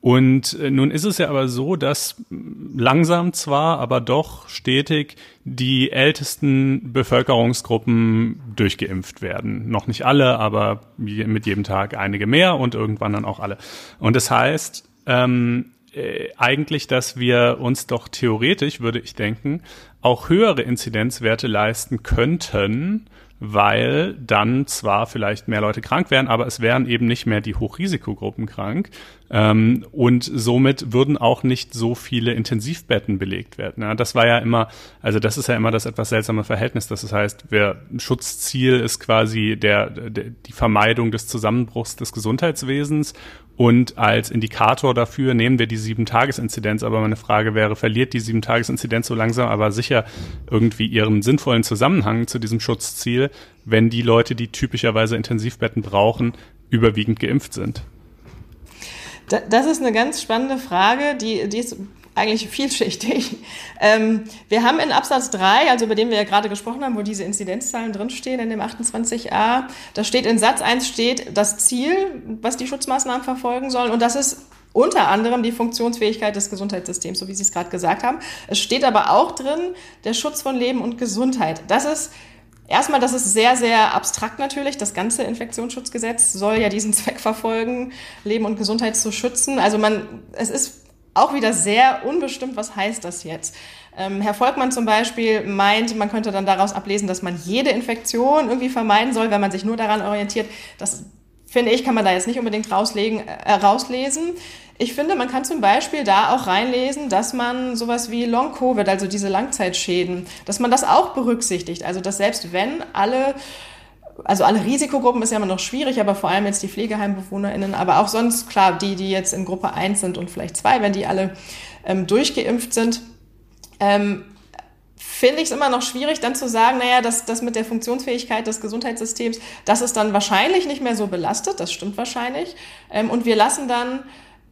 Speaker 1: Und äh, nun ist es ja aber so, dass langsam zwar, aber doch stetig die ältesten Bevölkerungsgruppen durchgeimpft werden. Noch nicht alle, aber mit jedem Tag einige mehr und irgendwann dann auch alle. Und das heißt, ähm, äh, eigentlich, dass wir uns doch theoretisch, würde ich denken, auch höhere Inzidenzwerte leisten könnten, weil dann zwar vielleicht mehr Leute krank wären, aber es wären eben nicht mehr die Hochrisikogruppen krank. Ähm, und somit würden auch nicht so viele Intensivbetten belegt werden. Ja, das war ja immer, also das ist ja immer das etwas seltsame Verhältnis. Das heißt, wer Schutzziel ist quasi der, der die Vermeidung des Zusammenbruchs des Gesundheitswesens und als Indikator dafür nehmen wir die Sieben-Tages-Inzidenz. Aber meine Frage wäre, verliert die Sieben-Tages-Inzidenz so langsam aber sicher irgendwie ihren sinnvollen Zusammenhang zu diesem Schutzziel, wenn die Leute, die typischerweise Intensivbetten brauchen, überwiegend geimpft sind?
Speaker 3: Das ist eine ganz spannende Frage, die, die ist eigentlich vielschichtig. Ähm, wir haben in Absatz 3, also über den wir ja gerade gesprochen haben, wo diese Inzidenzzahlen drinstehen in dem 28a, da steht in Satz 1 steht das Ziel, was die Schutzmaßnahmen verfolgen sollen und das ist unter anderem die Funktionsfähigkeit des Gesundheitssystems, so wie Sie es gerade gesagt haben. Es steht aber auch drin der Schutz von Leben und Gesundheit. Das ist Erstmal, das ist sehr, sehr abstrakt natürlich. Das ganze Infektionsschutzgesetz soll ja diesen Zweck verfolgen, Leben und Gesundheit zu schützen. Also man, es ist auch wieder sehr unbestimmt, was heißt das jetzt. Ähm, Herr Volkmann zum Beispiel meint, man könnte dann daraus ablesen, dass man jede Infektion irgendwie vermeiden soll, wenn man sich nur daran orientiert. Das finde ich, kann man da jetzt nicht unbedingt rauslegen, äh, rauslesen. Ich finde, man kann zum Beispiel da auch reinlesen, dass man sowas wie Long-Covid, also diese Langzeitschäden, dass man das auch berücksichtigt. Also, dass selbst wenn alle also alle Risikogruppen ist ja immer noch schwierig, aber vor allem jetzt die PflegeheimbewohnerInnen, aber auch sonst, klar, die, die jetzt in Gruppe 1 sind und vielleicht 2, wenn die alle ähm, durchgeimpft sind, ähm, finde ich es immer noch schwierig, dann zu sagen, naja, das, das mit der Funktionsfähigkeit des Gesundheitssystems, das ist dann wahrscheinlich nicht mehr so belastet, das stimmt wahrscheinlich. Ähm, und wir lassen dann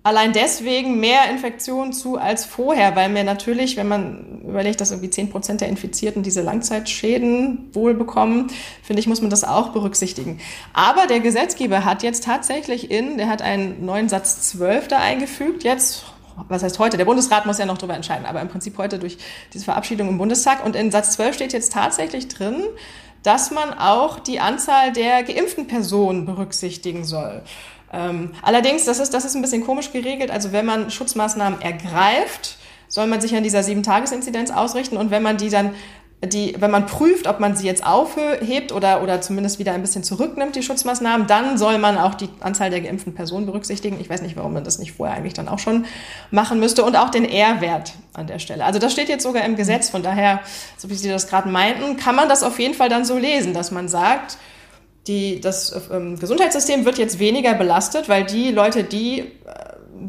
Speaker 3: allein deswegen mehr Infektionen zu als vorher, weil mir natürlich, wenn man überlegt, dass irgendwie 10 Prozent der Infizierten diese Langzeitschäden wohl bekommen, finde ich, muss man das auch berücksichtigen. Aber der Gesetzgeber hat jetzt tatsächlich in, der hat einen neuen Satz 12 da eingefügt, jetzt was heißt heute? Der Bundesrat muss ja noch darüber entscheiden, aber im Prinzip heute durch diese Verabschiedung im Bundestag. Und in Satz 12 steht jetzt tatsächlich drin, dass man auch die Anzahl der geimpften Personen berücksichtigen soll. Ähm, allerdings, das ist, das ist ein bisschen komisch geregelt. Also wenn man Schutzmaßnahmen ergreift, soll man sich an dieser Sieben-Tages-Inzidenz ausrichten. Und wenn man die dann, die, wenn man prüft, ob man sie jetzt aufhebt oder, oder zumindest wieder ein bisschen zurücknimmt, die Schutzmaßnahmen, dann soll man auch die Anzahl der geimpften Personen berücksichtigen. Ich weiß nicht, warum man das nicht vorher eigentlich dann auch schon machen müsste. Und auch den R-Wert an der Stelle. Also das steht jetzt sogar im Gesetz. Von daher, so wie Sie das gerade meinten, kann man das auf jeden Fall dann so lesen, dass man sagt, die, das ähm, Gesundheitssystem wird jetzt weniger belastet, weil die Leute, die äh,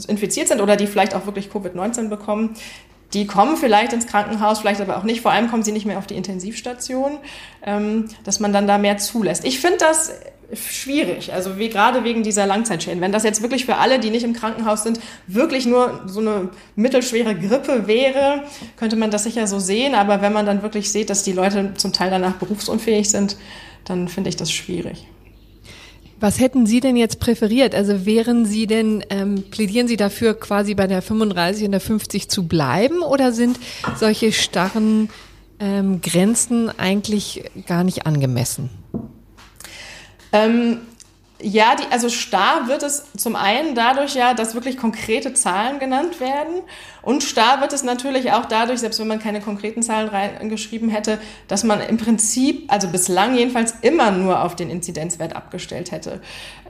Speaker 3: infiziert sind oder die vielleicht auch wirklich Covid-19 bekommen, die kommen vielleicht ins Krankenhaus, vielleicht aber auch nicht. Vor allem kommen sie nicht mehr auf die Intensivstation, ähm, dass man dann da mehr zulässt. Ich finde das schwierig, also wie gerade wegen dieser Langzeitschäden. Wenn das jetzt wirklich für alle, die nicht im Krankenhaus sind, wirklich nur so eine mittelschwere Grippe wäre, könnte man das sicher so sehen. Aber wenn man dann wirklich sieht, dass die Leute zum Teil danach berufsunfähig sind, dann finde ich das schwierig.
Speaker 2: Was hätten Sie denn jetzt präferiert? Also wären Sie denn, ähm, plädieren Sie dafür, quasi bei der 35 und der 50 zu bleiben oder sind solche starren ähm, Grenzen eigentlich gar nicht angemessen?
Speaker 3: Ähm, ja, die, also starr wird es zum einen dadurch ja, dass wirklich konkrete Zahlen genannt werden. Und starr wird es natürlich auch dadurch, selbst wenn man keine konkreten Zahlen reingeschrieben hätte, dass man im Prinzip, also bislang jedenfalls immer nur auf den Inzidenzwert abgestellt hätte,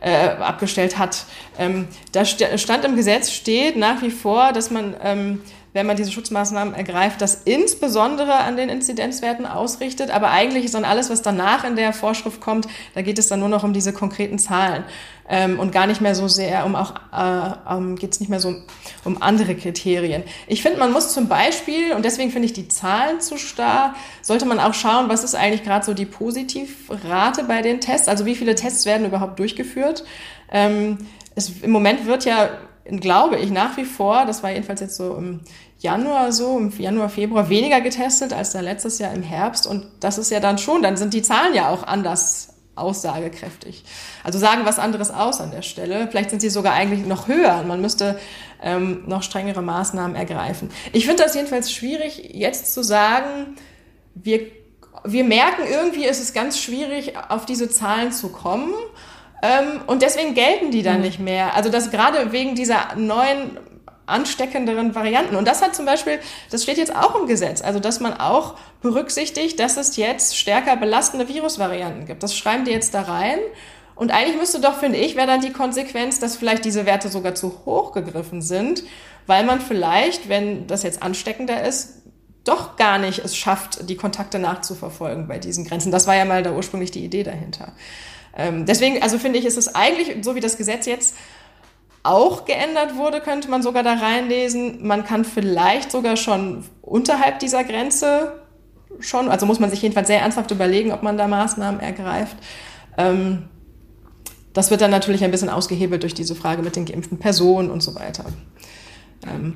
Speaker 3: äh, abgestellt hat. Ähm, da stand im Gesetz steht nach wie vor, dass man ähm, wenn man diese Schutzmaßnahmen ergreift, das insbesondere an den Inzidenzwerten ausrichtet. Aber eigentlich ist dann alles, was danach in der Vorschrift kommt, da geht es dann nur noch um diese konkreten Zahlen ähm, und gar nicht mehr so sehr um auch, äh, um, geht es nicht mehr so um andere Kriterien. Ich finde, man muss zum Beispiel, und deswegen finde ich die Zahlen zu starr, sollte man auch schauen, was ist eigentlich gerade so die Positivrate bei den Tests, also wie viele Tests werden überhaupt durchgeführt. Ähm, es, Im Moment wird ja glaube ich, nach wie vor, das war jedenfalls jetzt so im Januar so, im Januar, Februar weniger getestet als dann letztes Jahr im Herbst. Und das ist ja dann schon, dann sind die Zahlen ja auch anders aussagekräftig. Also sagen was anderes aus an der Stelle. Vielleicht sind sie sogar eigentlich noch höher man müsste ähm, noch strengere Maßnahmen ergreifen. Ich finde das jedenfalls schwierig, jetzt zu sagen, wir, wir merken irgendwie, ist es ganz schwierig, auf diese Zahlen zu kommen. Ähm, und deswegen gelten die dann mhm. nicht mehr. Also das gerade wegen dieser neuen ansteckenderen Varianten. Und das hat zum Beispiel, das steht jetzt auch im Gesetz, also dass man auch berücksichtigt, dass es jetzt stärker belastende Virusvarianten gibt. Das schreiben die jetzt da rein. Und eigentlich müsste doch, finde ich, wäre dann die Konsequenz, dass vielleicht diese Werte sogar zu hoch gegriffen sind, weil man vielleicht, wenn das jetzt ansteckender ist, doch gar nicht es schafft, die Kontakte nachzuverfolgen bei diesen Grenzen. Das war ja mal da ursprünglich die Idee dahinter. Ähm, deswegen, also finde ich, ist es eigentlich, so wie das Gesetz jetzt auch geändert wurde, könnte man sogar da reinlesen. Man kann vielleicht sogar schon unterhalb dieser Grenze schon, also muss man sich jedenfalls sehr ernsthaft überlegen, ob man da Maßnahmen ergreift. Ähm, das wird dann natürlich ein bisschen ausgehebelt durch diese Frage mit den geimpften Personen und so weiter. Ähm,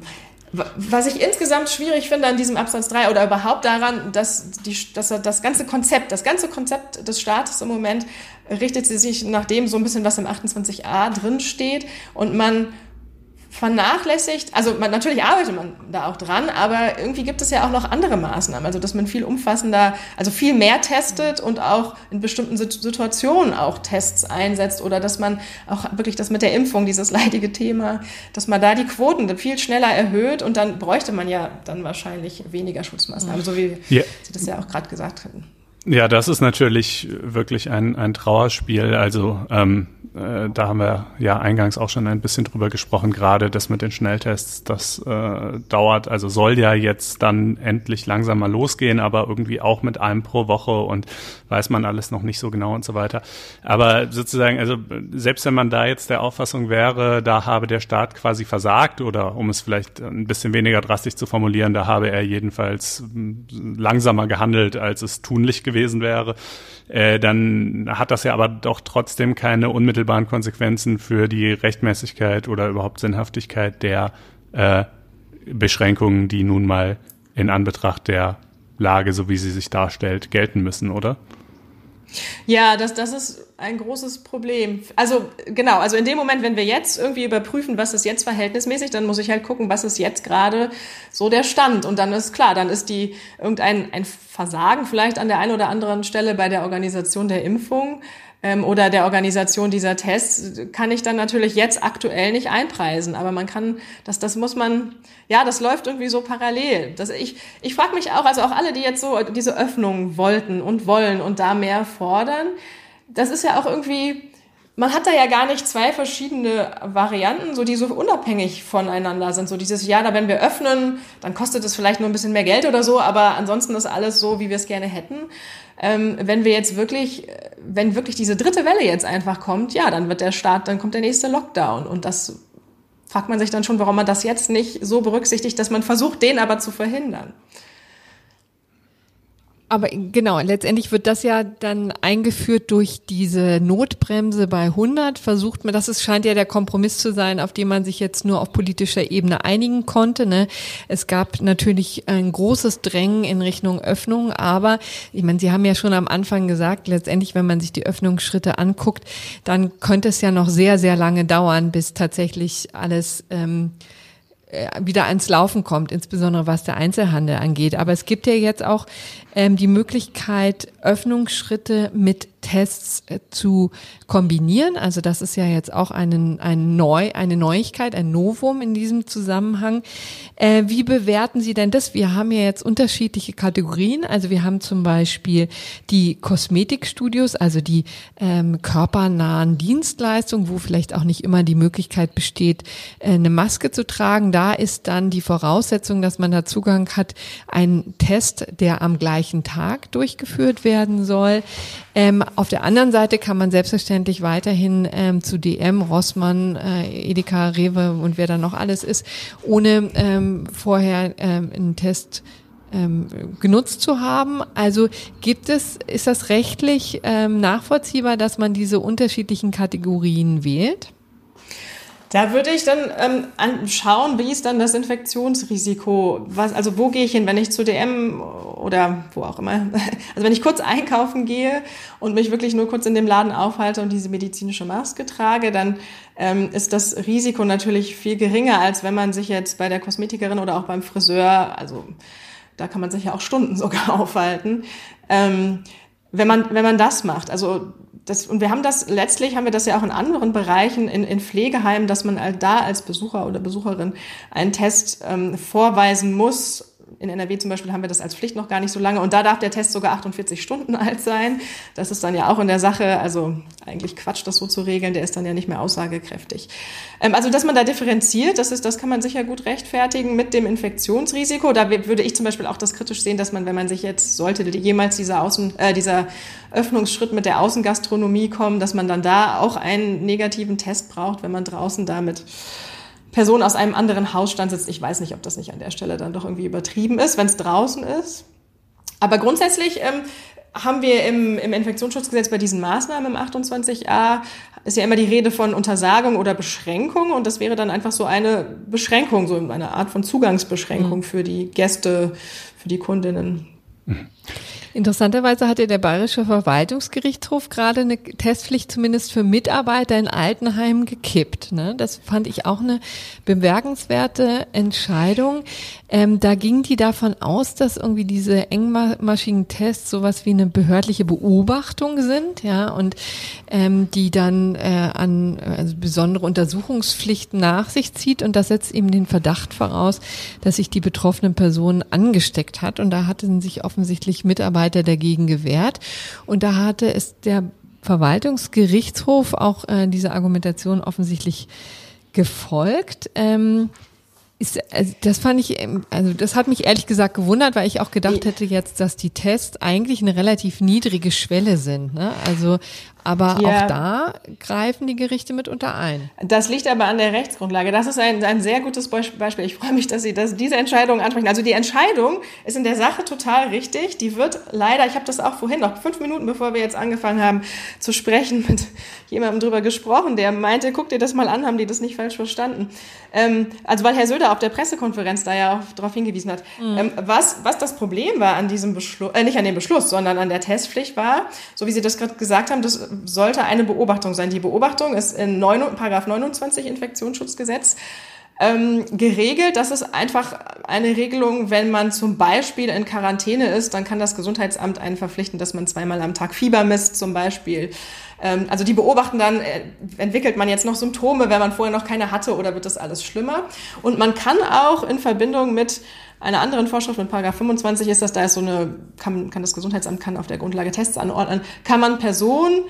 Speaker 3: was ich insgesamt schwierig finde an diesem Absatz 3 oder überhaupt daran, dass, die, dass das ganze Konzept, das ganze Konzept des Staates im Moment richtet sich nach dem so ein bisschen, was im 28a drin steht und man vernachlässigt, also man, natürlich arbeitet man da auch dran, aber irgendwie gibt es ja auch noch andere Maßnahmen, also dass man viel umfassender, also viel mehr testet und auch in bestimmten Situationen auch Tests einsetzt oder dass man auch wirklich das mit der Impfung, dieses leidige Thema, dass man da die Quoten viel schneller erhöht und dann bräuchte man ja dann wahrscheinlich weniger Schutzmaßnahmen, so wie yeah. Sie das ja auch gerade gesagt hatten.
Speaker 1: Ja, das ist natürlich wirklich ein, ein Trauerspiel. Also ähm, äh, da haben wir ja eingangs auch schon ein bisschen drüber gesprochen, gerade das mit den Schnelltests, das äh, dauert, also soll ja jetzt dann endlich langsam mal losgehen, aber irgendwie auch mit einem pro Woche und weiß man alles noch nicht so genau und so weiter. Aber sozusagen, also selbst wenn man da jetzt der Auffassung wäre, da habe der Staat quasi versagt oder um es vielleicht ein bisschen weniger drastisch zu formulieren, da habe er jedenfalls hm, langsamer gehandelt, als es tunlich gewesen wäre, äh, dann hat das ja aber doch trotzdem keine unmittelbaren Konsequenzen für die Rechtmäßigkeit oder überhaupt Sinnhaftigkeit der äh, Beschränkungen, die nun mal in Anbetracht der Lage, so wie sie sich darstellt, gelten müssen, oder?
Speaker 3: Ja, das, das ist ein großes Problem. Also genau, also in dem Moment, wenn wir jetzt irgendwie überprüfen, was ist jetzt verhältnismäßig, dann muss ich halt gucken, was ist jetzt gerade so der Stand. Und dann ist klar, dann ist die irgendein ein Versagen vielleicht an der einen oder anderen Stelle bei der Organisation der Impfung ähm, oder der Organisation dieser Tests, kann ich dann natürlich jetzt aktuell nicht einpreisen. Aber man kann, das, das muss man, ja, das läuft irgendwie so parallel. Das, ich ich frage mich auch, also auch alle, die jetzt so diese Öffnung wollten und wollen und da mehr fordern, das ist ja auch irgendwie, man hat da ja gar nicht zwei verschiedene Varianten, so die so unabhängig voneinander sind. So dieses, ja, da wenn wir öffnen, dann kostet es vielleicht nur ein bisschen mehr Geld oder so, aber ansonsten ist alles so, wie wir es gerne hätten. Ähm, wenn wir jetzt wirklich, wenn wirklich diese dritte Welle jetzt einfach kommt, ja, dann wird der Staat, dann kommt der nächste Lockdown und das fragt man sich dann schon, warum man das jetzt nicht so berücksichtigt, dass man versucht, den aber zu verhindern.
Speaker 2: Aber genau, letztendlich wird das ja dann eingeführt durch diese Notbremse bei 100. Versucht man, das ist, scheint ja der Kompromiss zu sein, auf den man sich jetzt nur auf politischer Ebene einigen konnte. Ne? Es gab natürlich ein großes Drängen in Richtung Öffnung, aber ich meine, Sie haben ja schon am Anfang gesagt, letztendlich, wenn man sich die Öffnungsschritte anguckt, dann könnte es ja noch sehr, sehr lange dauern, bis tatsächlich alles ähm, äh, wieder ans Laufen kommt, insbesondere was der Einzelhandel angeht. Aber es gibt ja jetzt auch ähm, die Möglichkeit, Öffnungsschritte mit Tests äh, zu kombinieren. Also das ist ja jetzt auch eine, ein Neu, eine Neuigkeit, ein Novum in diesem Zusammenhang. Äh, wie bewerten Sie denn das? Wir haben ja jetzt unterschiedliche Kategorien. Also wir haben zum Beispiel die Kosmetikstudios, also die ähm, körpernahen Dienstleistungen, wo vielleicht auch nicht immer die Möglichkeit besteht, äh, eine Maske zu tragen. Da ist dann die Voraussetzung, dass man da Zugang hat, ein Test, der am gleichen Tag durchgeführt werden soll. Ähm, auf der anderen Seite kann man selbstverständlich weiterhin ähm, zu DM, Rossmann, äh, Edeka, Rewe und wer da noch alles ist, ohne ähm, vorher ähm, einen Test ähm, genutzt zu haben. Also gibt es, ist das rechtlich ähm, nachvollziehbar, dass man diese unterschiedlichen Kategorien wählt?
Speaker 3: Da würde ich dann ähm, schauen, wie ist dann das Infektionsrisiko? Was, also wo gehe ich hin, wenn ich zu DM oder wo auch immer, also wenn ich kurz einkaufen gehe und mich wirklich nur kurz in dem Laden aufhalte und diese medizinische Maske trage, dann ähm, ist das Risiko natürlich viel geringer, als wenn man sich jetzt bei der Kosmetikerin oder auch beim Friseur, also da kann man sich ja auch Stunden sogar aufhalten. Ähm, wenn man, wenn man das macht, also das, und wir haben das, letztlich haben wir das ja auch in anderen Bereichen, in, in Pflegeheimen, dass man da als Besucher oder Besucherin einen Test ähm, vorweisen muss, in NRW zum Beispiel haben wir das als Pflicht noch gar nicht so lange und da darf der Test sogar 48 Stunden alt sein. Das ist dann ja auch in der Sache, also eigentlich Quatsch, das so zu regeln, der ist dann ja nicht mehr aussagekräftig. Ähm, also, dass man da differenziert, das ist, das kann man sicher gut rechtfertigen mit dem Infektionsrisiko. Da würde ich zum Beispiel auch das kritisch sehen, dass man, wenn man sich jetzt, sollte jemals dieser Außen, äh, dieser Öffnungsschritt mit der Außengastronomie kommen, dass man dann da auch einen negativen Test braucht, wenn man draußen damit Person aus einem anderen Hausstand sitzt. Ich weiß nicht, ob das nicht an der Stelle dann doch irgendwie übertrieben ist, wenn es draußen ist. Aber grundsätzlich ähm, haben wir im, im Infektionsschutzgesetz bei diesen Maßnahmen im 28a ist ja immer die Rede von Untersagung oder Beschränkung und das wäre dann einfach so eine Beschränkung, so eine Art von Zugangsbeschränkung mhm. für die Gäste, für die Kundinnen.
Speaker 2: Mhm. Interessanterweise hatte der Bayerische Verwaltungsgerichtshof gerade eine Testpflicht zumindest für Mitarbeiter in Altenheimen gekippt. Ne? Das fand ich auch eine bemerkenswerte Entscheidung. Ähm, da ging die davon aus, dass irgendwie diese engmaschigen Tests sowas wie eine behördliche Beobachtung sind, ja, und ähm, die dann äh, an also besondere Untersuchungspflichten nach sich zieht und das setzt eben den Verdacht voraus, dass sich die betroffene Person angesteckt hat und da hatten sich offensichtlich Mitarbeiter dagegen gewehrt und da hatte es der Verwaltungsgerichtshof auch äh, diese Argumentation offensichtlich gefolgt. Ähm, ist, also das fand ich, ähm, also das hat mich ehrlich gesagt gewundert, weil ich auch gedacht hätte jetzt, dass die Tests eigentlich eine relativ niedrige Schwelle sind. Ne? Also aber ja. auch da greifen die Gerichte mitunter ein.
Speaker 3: Das liegt aber an der Rechtsgrundlage. Das ist ein, ein sehr gutes Beispiel. Ich freue mich, dass Sie das, diese Entscheidung ansprechen. Also die Entscheidung ist in der Sache total richtig. Die wird leider, ich habe das auch vorhin noch fünf Minuten, bevor wir jetzt angefangen haben zu sprechen, mit jemandem drüber gesprochen, der meinte, guck dir das mal an, haben die das nicht falsch verstanden. Ähm, also weil Herr Söder auf der Pressekonferenz da ja auch darauf hingewiesen hat. Mhm. Ähm, was, was das Problem war an diesem Beschluss, äh, nicht an dem Beschluss, sondern an der Testpflicht war, so wie Sie das gerade gesagt haben, das sollte eine Beobachtung sein. Die Beobachtung ist in 9, Paragraph 29 Infektionsschutzgesetz ähm, geregelt. Das ist einfach eine Regelung, wenn man zum Beispiel in Quarantäne ist, dann kann das Gesundheitsamt einen verpflichten, dass man zweimal am Tag Fieber misst zum Beispiel. Ähm, also die beobachten dann, äh, entwickelt man jetzt noch Symptome, wenn man vorher noch keine hatte oder wird das alles schlimmer. Und man kann auch in Verbindung mit einer anderen Vorschrift in Paragraph 25 ist das, da ist so eine, kann, kann das Gesundheitsamt kann auf der Grundlage Tests anordnen, kann man Personen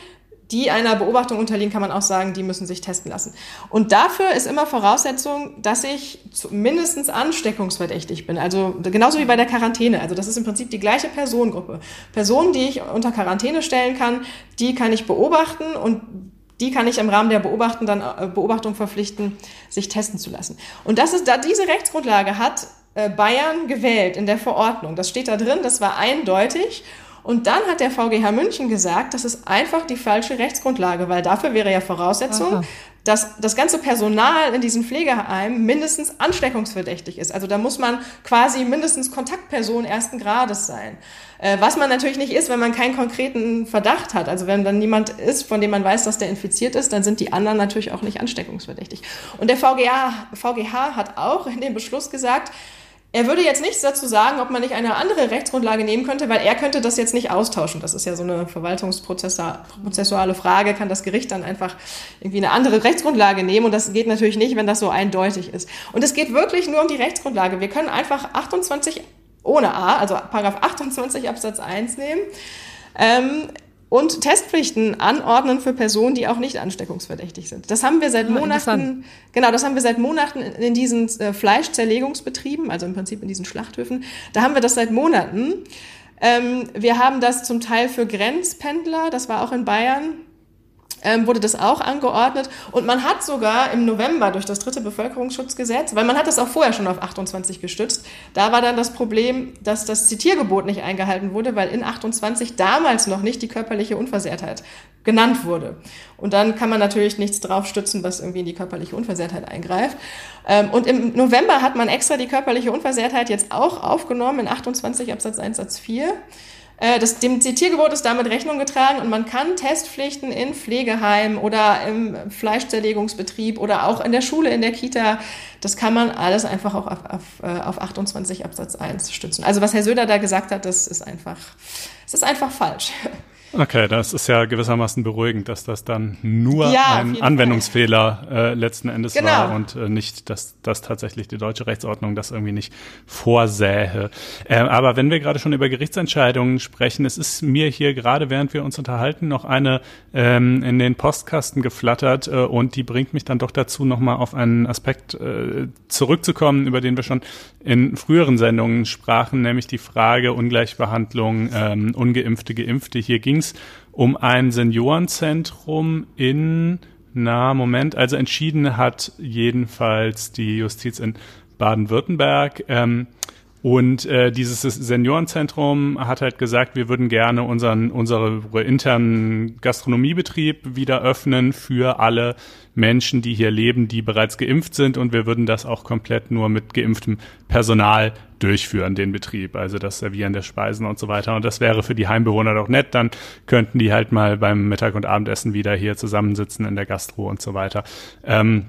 Speaker 3: die einer Beobachtung unterliegen, kann man auch sagen, die müssen sich testen lassen. Und dafür ist immer Voraussetzung, dass ich mindestens ansteckungsverdächtig bin. Also genauso wie bei der Quarantäne. Also das ist im Prinzip die gleiche Personengruppe. Personen, die ich unter Quarantäne stellen kann, die kann ich beobachten und die kann ich im Rahmen der Beobachten dann, äh, Beobachtung verpflichten, sich testen zu lassen. Und das ist, da diese Rechtsgrundlage hat Bayern gewählt in der Verordnung. Das steht da drin, das war eindeutig. Und dann hat der VGH München gesagt, das ist einfach die falsche Rechtsgrundlage, weil dafür wäre ja Voraussetzung, Aha. dass das ganze Personal in diesen Pflegeheimen mindestens ansteckungsverdächtig ist. Also da muss man quasi mindestens Kontaktperson ersten Grades sein. Äh, was man natürlich nicht ist, wenn man keinen konkreten Verdacht hat. Also wenn dann niemand ist, von dem man weiß, dass der infiziert ist, dann sind die anderen natürlich auch nicht ansteckungsverdächtig. Und der VGH, VGH hat auch in dem Beschluss gesagt, er würde jetzt nichts dazu sagen, ob man nicht eine andere Rechtsgrundlage nehmen könnte, weil er könnte das jetzt nicht austauschen. Das ist ja so eine verwaltungsprozessuale Frage. Kann das Gericht dann einfach irgendwie eine andere Rechtsgrundlage nehmen? Und das geht natürlich nicht, wenn das so eindeutig ist. Und es geht wirklich nur um die Rechtsgrundlage. Wir können einfach 28 ohne A, also Paragraph 28 Absatz 1 nehmen. Ähm, und Testpflichten anordnen für Personen, die auch nicht ansteckungsverdächtig sind. Das haben wir seit ah, Monaten, genau, das haben wir seit Monaten in diesen äh, Fleischzerlegungsbetrieben, also im Prinzip in diesen Schlachthöfen. Da haben wir das seit Monaten. Ähm, wir haben das zum Teil für Grenzpendler, das war auch in Bayern ähm, wurde das auch angeordnet. Und man hat sogar im November durch das dritte Bevölkerungsschutzgesetz, weil man hat das auch vorher schon auf 28 gestützt, da war dann das Problem, dass das Zitiergebot nicht eingehalten wurde, weil in 28 damals noch nicht die körperliche Unversehrtheit genannt wurde. Und dann kann man natürlich nichts drauf stützen, was irgendwie in die körperliche Unversehrtheit eingreift. Ähm, und im November hat man extra die körperliche Unversehrtheit jetzt auch aufgenommen in 28 Absatz 1 Satz 4. Äh, das, dem Zitiergebot ist damit Rechnung getragen und man kann Testpflichten in Pflegeheimen oder im Fleischzerlegungsbetrieb oder auch in der Schule, in der Kita, das kann man alles einfach auch auf, auf, äh, auf 28 Absatz 1 stützen. Also was Herr Söder da gesagt hat, das ist einfach, das ist einfach falsch.
Speaker 1: Okay, das ist ja gewissermaßen beruhigend, dass das dann nur ja, ein Anwendungsfehler äh, letzten Endes genau. war und äh, nicht, dass, dass tatsächlich die deutsche Rechtsordnung das irgendwie nicht vorsähe. Äh, aber wenn wir gerade schon über Gerichtsentscheidungen sprechen, es ist mir hier gerade, während wir uns unterhalten, noch eine ähm, in den Postkasten geflattert äh, und die bringt mich dann doch dazu, nochmal auf einen Aspekt äh, zurückzukommen, über den wir schon in früheren Sendungen sprachen, nämlich die Frage Ungleichbehandlung, ähm, ungeimpfte, geimpfte. Hier ging es um ein Seniorenzentrum in, na, Moment, also entschieden hat jedenfalls die Justiz in Baden-Württemberg. Ähm, und äh, dieses Seniorenzentrum hat halt gesagt, wir würden gerne unseren unsere internen Gastronomiebetrieb wieder öffnen für alle Menschen, die hier leben, die bereits geimpft sind und wir würden das auch komplett nur mit geimpftem Personal durchführen, den Betrieb, also das Servieren der Speisen und so weiter. Und das wäre für die Heimbewohner doch nett, dann könnten die halt mal beim Mittag- und Abendessen wieder hier zusammensitzen in der Gastro und so weiter. Ähm,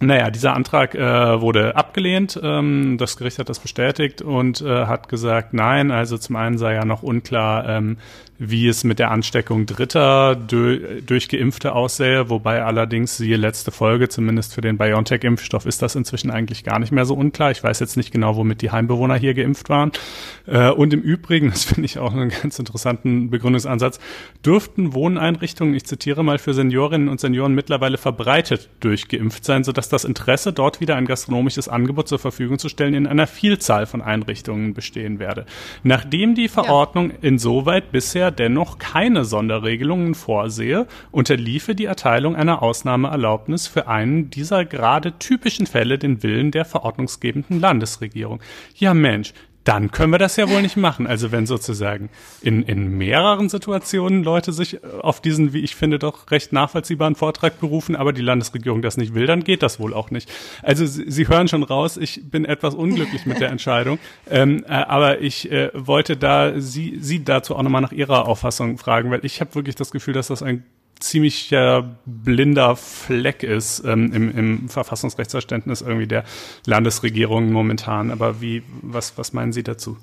Speaker 1: naja, dieser Antrag äh, wurde abgelehnt. Ähm, das Gericht hat das bestätigt und äh, hat gesagt, nein, also zum einen sei ja noch unklar, ähm, wie es mit der Ansteckung Dritter durch Geimpfte aussähe, wobei allerdings siehe letzte Folge, zumindest für den BioNTech-Impfstoff, ist das inzwischen eigentlich gar nicht mehr so unklar. Ich weiß jetzt nicht genau, womit die Heimbewohner hier geimpft waren. Äh, und im Übrigen, das finde ich auch einen ganz interessanten Begründungsansatz, dürften Wohneinrichtungen, ich zitiere mal, für Seniorinnen und Senioren mittlerweile verbreitet durchgeimpft sein, sodass das Interesse, dort wieder ein gastronomisches Angebot zur Verfügung zu stellen, in einer Vielzahl von Einrichtungen bestehen werde. Nachdem die Verordnung ja. insoweit bisher dennoch keine Sonderregelungen vorsehe, unterliefe die Erteilung einer Ausnahmeerlaubnis für einen dieser gerade typischen Fälle den Willen der verordnungsgebenden Landesregierung. Ja Mensch, dann können wir das ja wohl nicht machen. Also wenn sozusagen in, in mehreren Situationen Leute sich auf diesen, wie ich finde, doch recht nachvollziehbaren Vortrag berufen, aber die Landesregierung das nicht will, dann geht das wohl auch nicht. Also Sie, Sie hören schon raus, ich bin etwas unglücklich mit der Entscheidung, ähm, äh, aber ich äh, wollte da Sie, Sie dazu auch nochmal nach Ihrer Auffassung fragen, weil ich habe wirklich das Gefühl, dass das ein ziemlicher blinder Fleck ist ähm, im, im Verfassungsrechtsverständnis irgendwie der Landesregierung momentan. Aber wie, was, was meinen Sie dazu?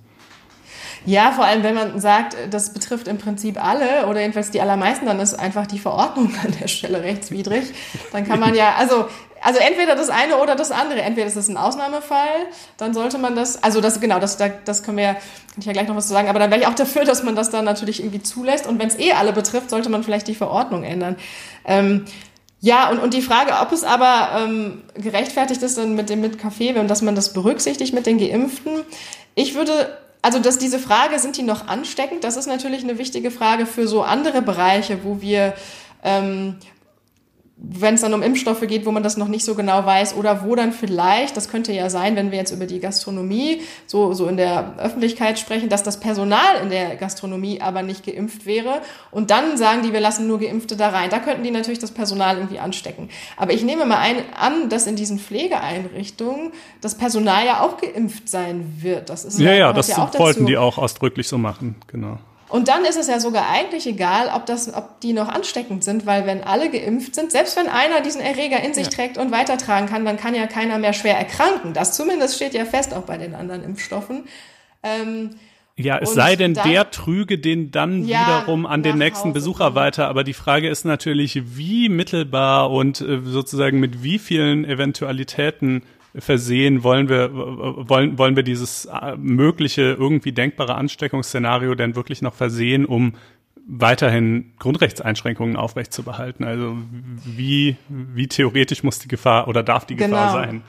Speaker 3: Ja, vor allem, wenn man sagt, das betrifft im Prinzip alle oder jedenfalls die allermeisten, dann ist einfach die Verordnung an der Stelle rechtswidrig. Dann kann man ja, also also entweder das eine oder das andere. Entweder ist es ein Ausnahmefall, dann sollte man das, also das genau, das, das können wir, kann ich ja gleich noch was zu sagen, aber dann wäre ich auch dafür, dass man das dann natürlich irgendwie zulässt. Und wenn es eh alle betrifft, sollte man vielleicht die Verordnung ändern. Ähm, ja, und, und die Frage, ob es aber ähm, gerechtfertigt ist dann mit dem mit Kaffee und dass man das berücksichtigt mit den Geimpften. Ich würde also dass diese Frage, sind die noch ansteckend, das ist natürlich eine wichtige Frage für so andere Bereiche, wo wir, ähm, wenn es dann um Impfstoffe geht, wo man das noch nicht so genau weiß oder wo dann vielleicht, das könnte ja sein, wenn wir jetzt über die Gastronomie so, so in der Öffentlichkeit sprechen, dass das Personal in der Gastronomie aber nicht geimpft wäre und dann sagen die, wir lassen nur Geimpfte da rein. Da könnten die natürlich das Personal irgendwie anstecken. Aber ich nehme mal ein, an, dass in diesen Pflegeeinrichtungen das Personal ja auch geimpft sein wird.
Speaker 1: Das ist ja, ja, das ja wollten die auch ausdrücklich so machen, genau.
Speaker 3: Und dann ist es ja sogar eigentlich egal, ob, das, ob die noch ansteckend sind, weil wenn alle geimpft sind, selbst wenn einer diesen Erreger in sich ja. trägt und weitertragen kann, dann kann ja keiner mehr schwer erkranken. Das zumindest steht ja fest auch bei den anderen Impfstoffen.
Speaker 1: Ähm, ja, es sei denn, dann, der trüge den dann ja, wiederum an den nächsten Hause Besucher kommen. weiter. Aber die Frage ist natürlich, wie mittelbar und äh, sozusagen mit wie vielen Eventualitäten versehen, wollen wir, wollen, wollen wir dieses äh, mögliche, irgendwie denkbare Ansteckungsszenario denn wirklich noch versehen, um weiterhin Grundrechtseinschränkungen aufrechtzubehalten? Also wie, wie theoretisch muss die Gefahr oder darf die Gefahr genau. sein?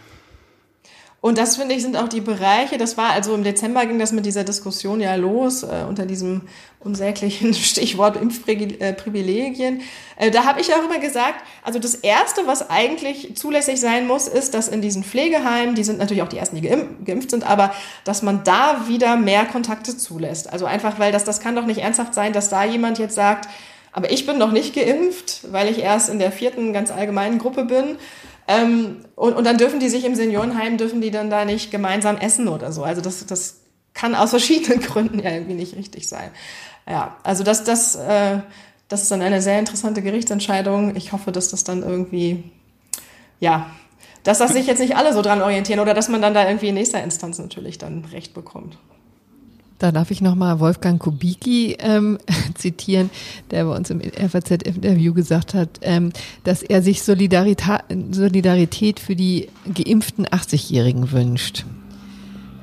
Speaker 3: Und das finde ich sind auch die Bereiche, das war also im Dezember ging das mit dieser Diskussion ja los, äh, unter diesem unsäglichen Stichwort Impfprivilegien. Äh, da habe ich auch immer gesagt, also das Erste, was eigentlich zulässig sein muss, ist, dass in diesen Pflegeheimen, die sind natürlich auch die Ersten, die geimpft sind, aber dass man da wieder mehr Kontakte zulässt. Also einfach, weil das, das kann doch nicht ernsthaft sein, dass da jemand jetzt sagt, aber ich bin noch nicht geimpft, weil ich erst in der vierten ganz allgemeinen Gruppe bin. Ähm, und, und dann dürfen die sich im Seniorenheim, dürfen die dann da nicht gemeinsam essen oder so. Also das, das kann aus verschiedenen Gründen ja irgendwie nicht richtig sein. Ja, also das, das, äh, das ist dann eine sehr interessante Gerichtsentscheidung. Ich hoffe, dass das dann irgendwie, ja, dass das sich jetzt nicht alle so dran orientieren oder dass man dann da irgendwie in nächster Instanz natürlich dann Recht bekommt.
Speaker 2: Da darf ich nochmal Wolfgang Kubicki ähm, zitieren, der bei uns im FAZ-Interview gesagt hat, ähm, dass er sich Solidarität, Solidarität für die geimpften 80-Jährigen wünscht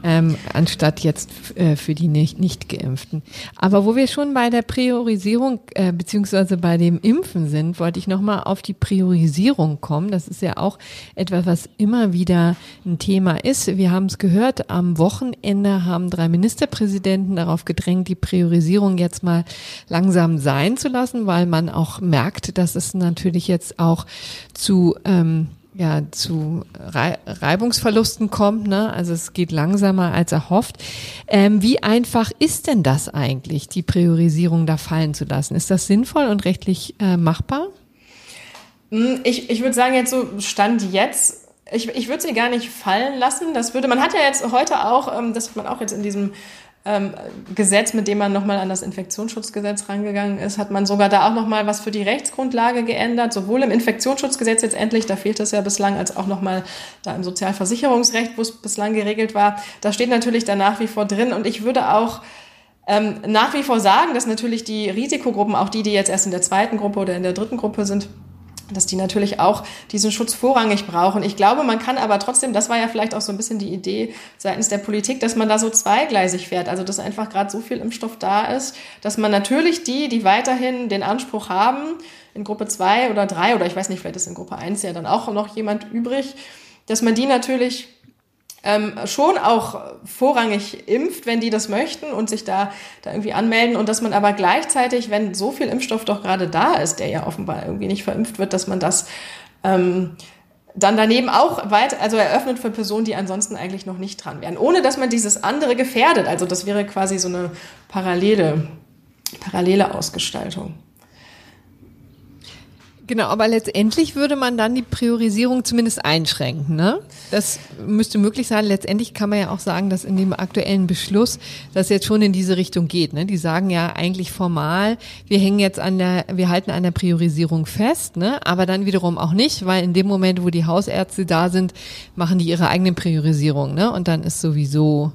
Speaker 2: ähm, anstatt jetzt äh, für die nicht, nicht geimpften. Aber wo wir schon bei der Priorisierung äh, beziehungsweise bei dem Impfen sind, wollte ich nochmal auf die Priorisierung kommen. Das ist ja auch etwas, was immer wieder ein Thema ist. Wir haben es gehört, am Wochenende haben drei Ministerpräsidenten darauf gedrängt, die Priorisierung jetzt mal langsam sein zu lassen, weil man auch merkt, dass es natürlich jetzt auch zu ähm, ja, zu Reibungsverlusten kommt. Ne? Also es geht langsamer als erhofft. Ähm, wie einfach ist denn das eigentlich, die Priorisierung da fallen zu lassen? Ist das sinnvoll und rechtlich äh, machbar?
Speaker 3: Hm, ich, ich würde sagen, jetzt so Stand jetzt ich, ich würde sie gar nicht fallen lassen. Das würde, man hat ja jetzt heute auch, ähm, das hat man auch jetzt in diesem ähm, Gesetz, mit dem man nochmal an das Infektionsschutzgesetz rangegangen ist, hat man sogar da auch nochmal was für die Rechtsgrundlage geändert, sowohl im Infektionsschutzgesetz jetzt endlich, da fehlt es ja bislang, als auch nochmal da im Sozialversicherungsrecht, wo es bislang geregelt war. Da steht natürlich da nach wie vor drin und ich würde auch ähm, nach wie vor sagen, dass natürlich die Risikogruppen, auch die, die jetzt erst in der zweiten Gruppe oder in der dritten Gruppe sind, dass die natürlich auch diesen Schutz vorrangig brauchen. Ich glaube, man kann aber trotzdem, das war ja vielleicht auch so ein bisschen die Idee seitens der Politik, dass man da so zweigleisig fährt. Also dass einfach gerade so viel Impfstoff da ist, dass man natürlich die, die weiterhin den Anspruch haben, in Gruppe zwei oder drei oder ich weiß nicht, vielleicht ist in Gruppe eins ja dann auch noch jemand übrig, dass man die natürlich ähm, schon auch vorrangig impft, wenn die das möchten und sich da, da irgendwie anmelden und dass man aber gleichzeitig, wenn so viel Impfstoff doch gerade da ist, der ja offenbar irgendwie nicht verimpft wird, dass man das ähm, dann daneben auch weit, also eröffnet für Personen, die ansonsten eigentlich noch nicht dran wären, ohne dass man dieses andere gefährdet. Also das wäre quasi so eine parallele, parallele Ausgestaltung.
Speaker 2: Genau, aber letztendlich würde man dann die Priorisierung zumindest einschränken. Ne? Das müsste möglich sein. Letztendlich kann man ja auch sagen, dass in dem aktuellen Beschluss das jetzt schon in diese Richtung geht. Ne? Die sagen ja eigentlich formal, wir hängen jetzt an der, wir halten an der Priorisierung fest, ne? aber dann wiederum auch nicht, weil in dem Moment, wo die Hausärzte da sind, machen die ihre eigene Priorisierung. Ne? Und dann ist sowieso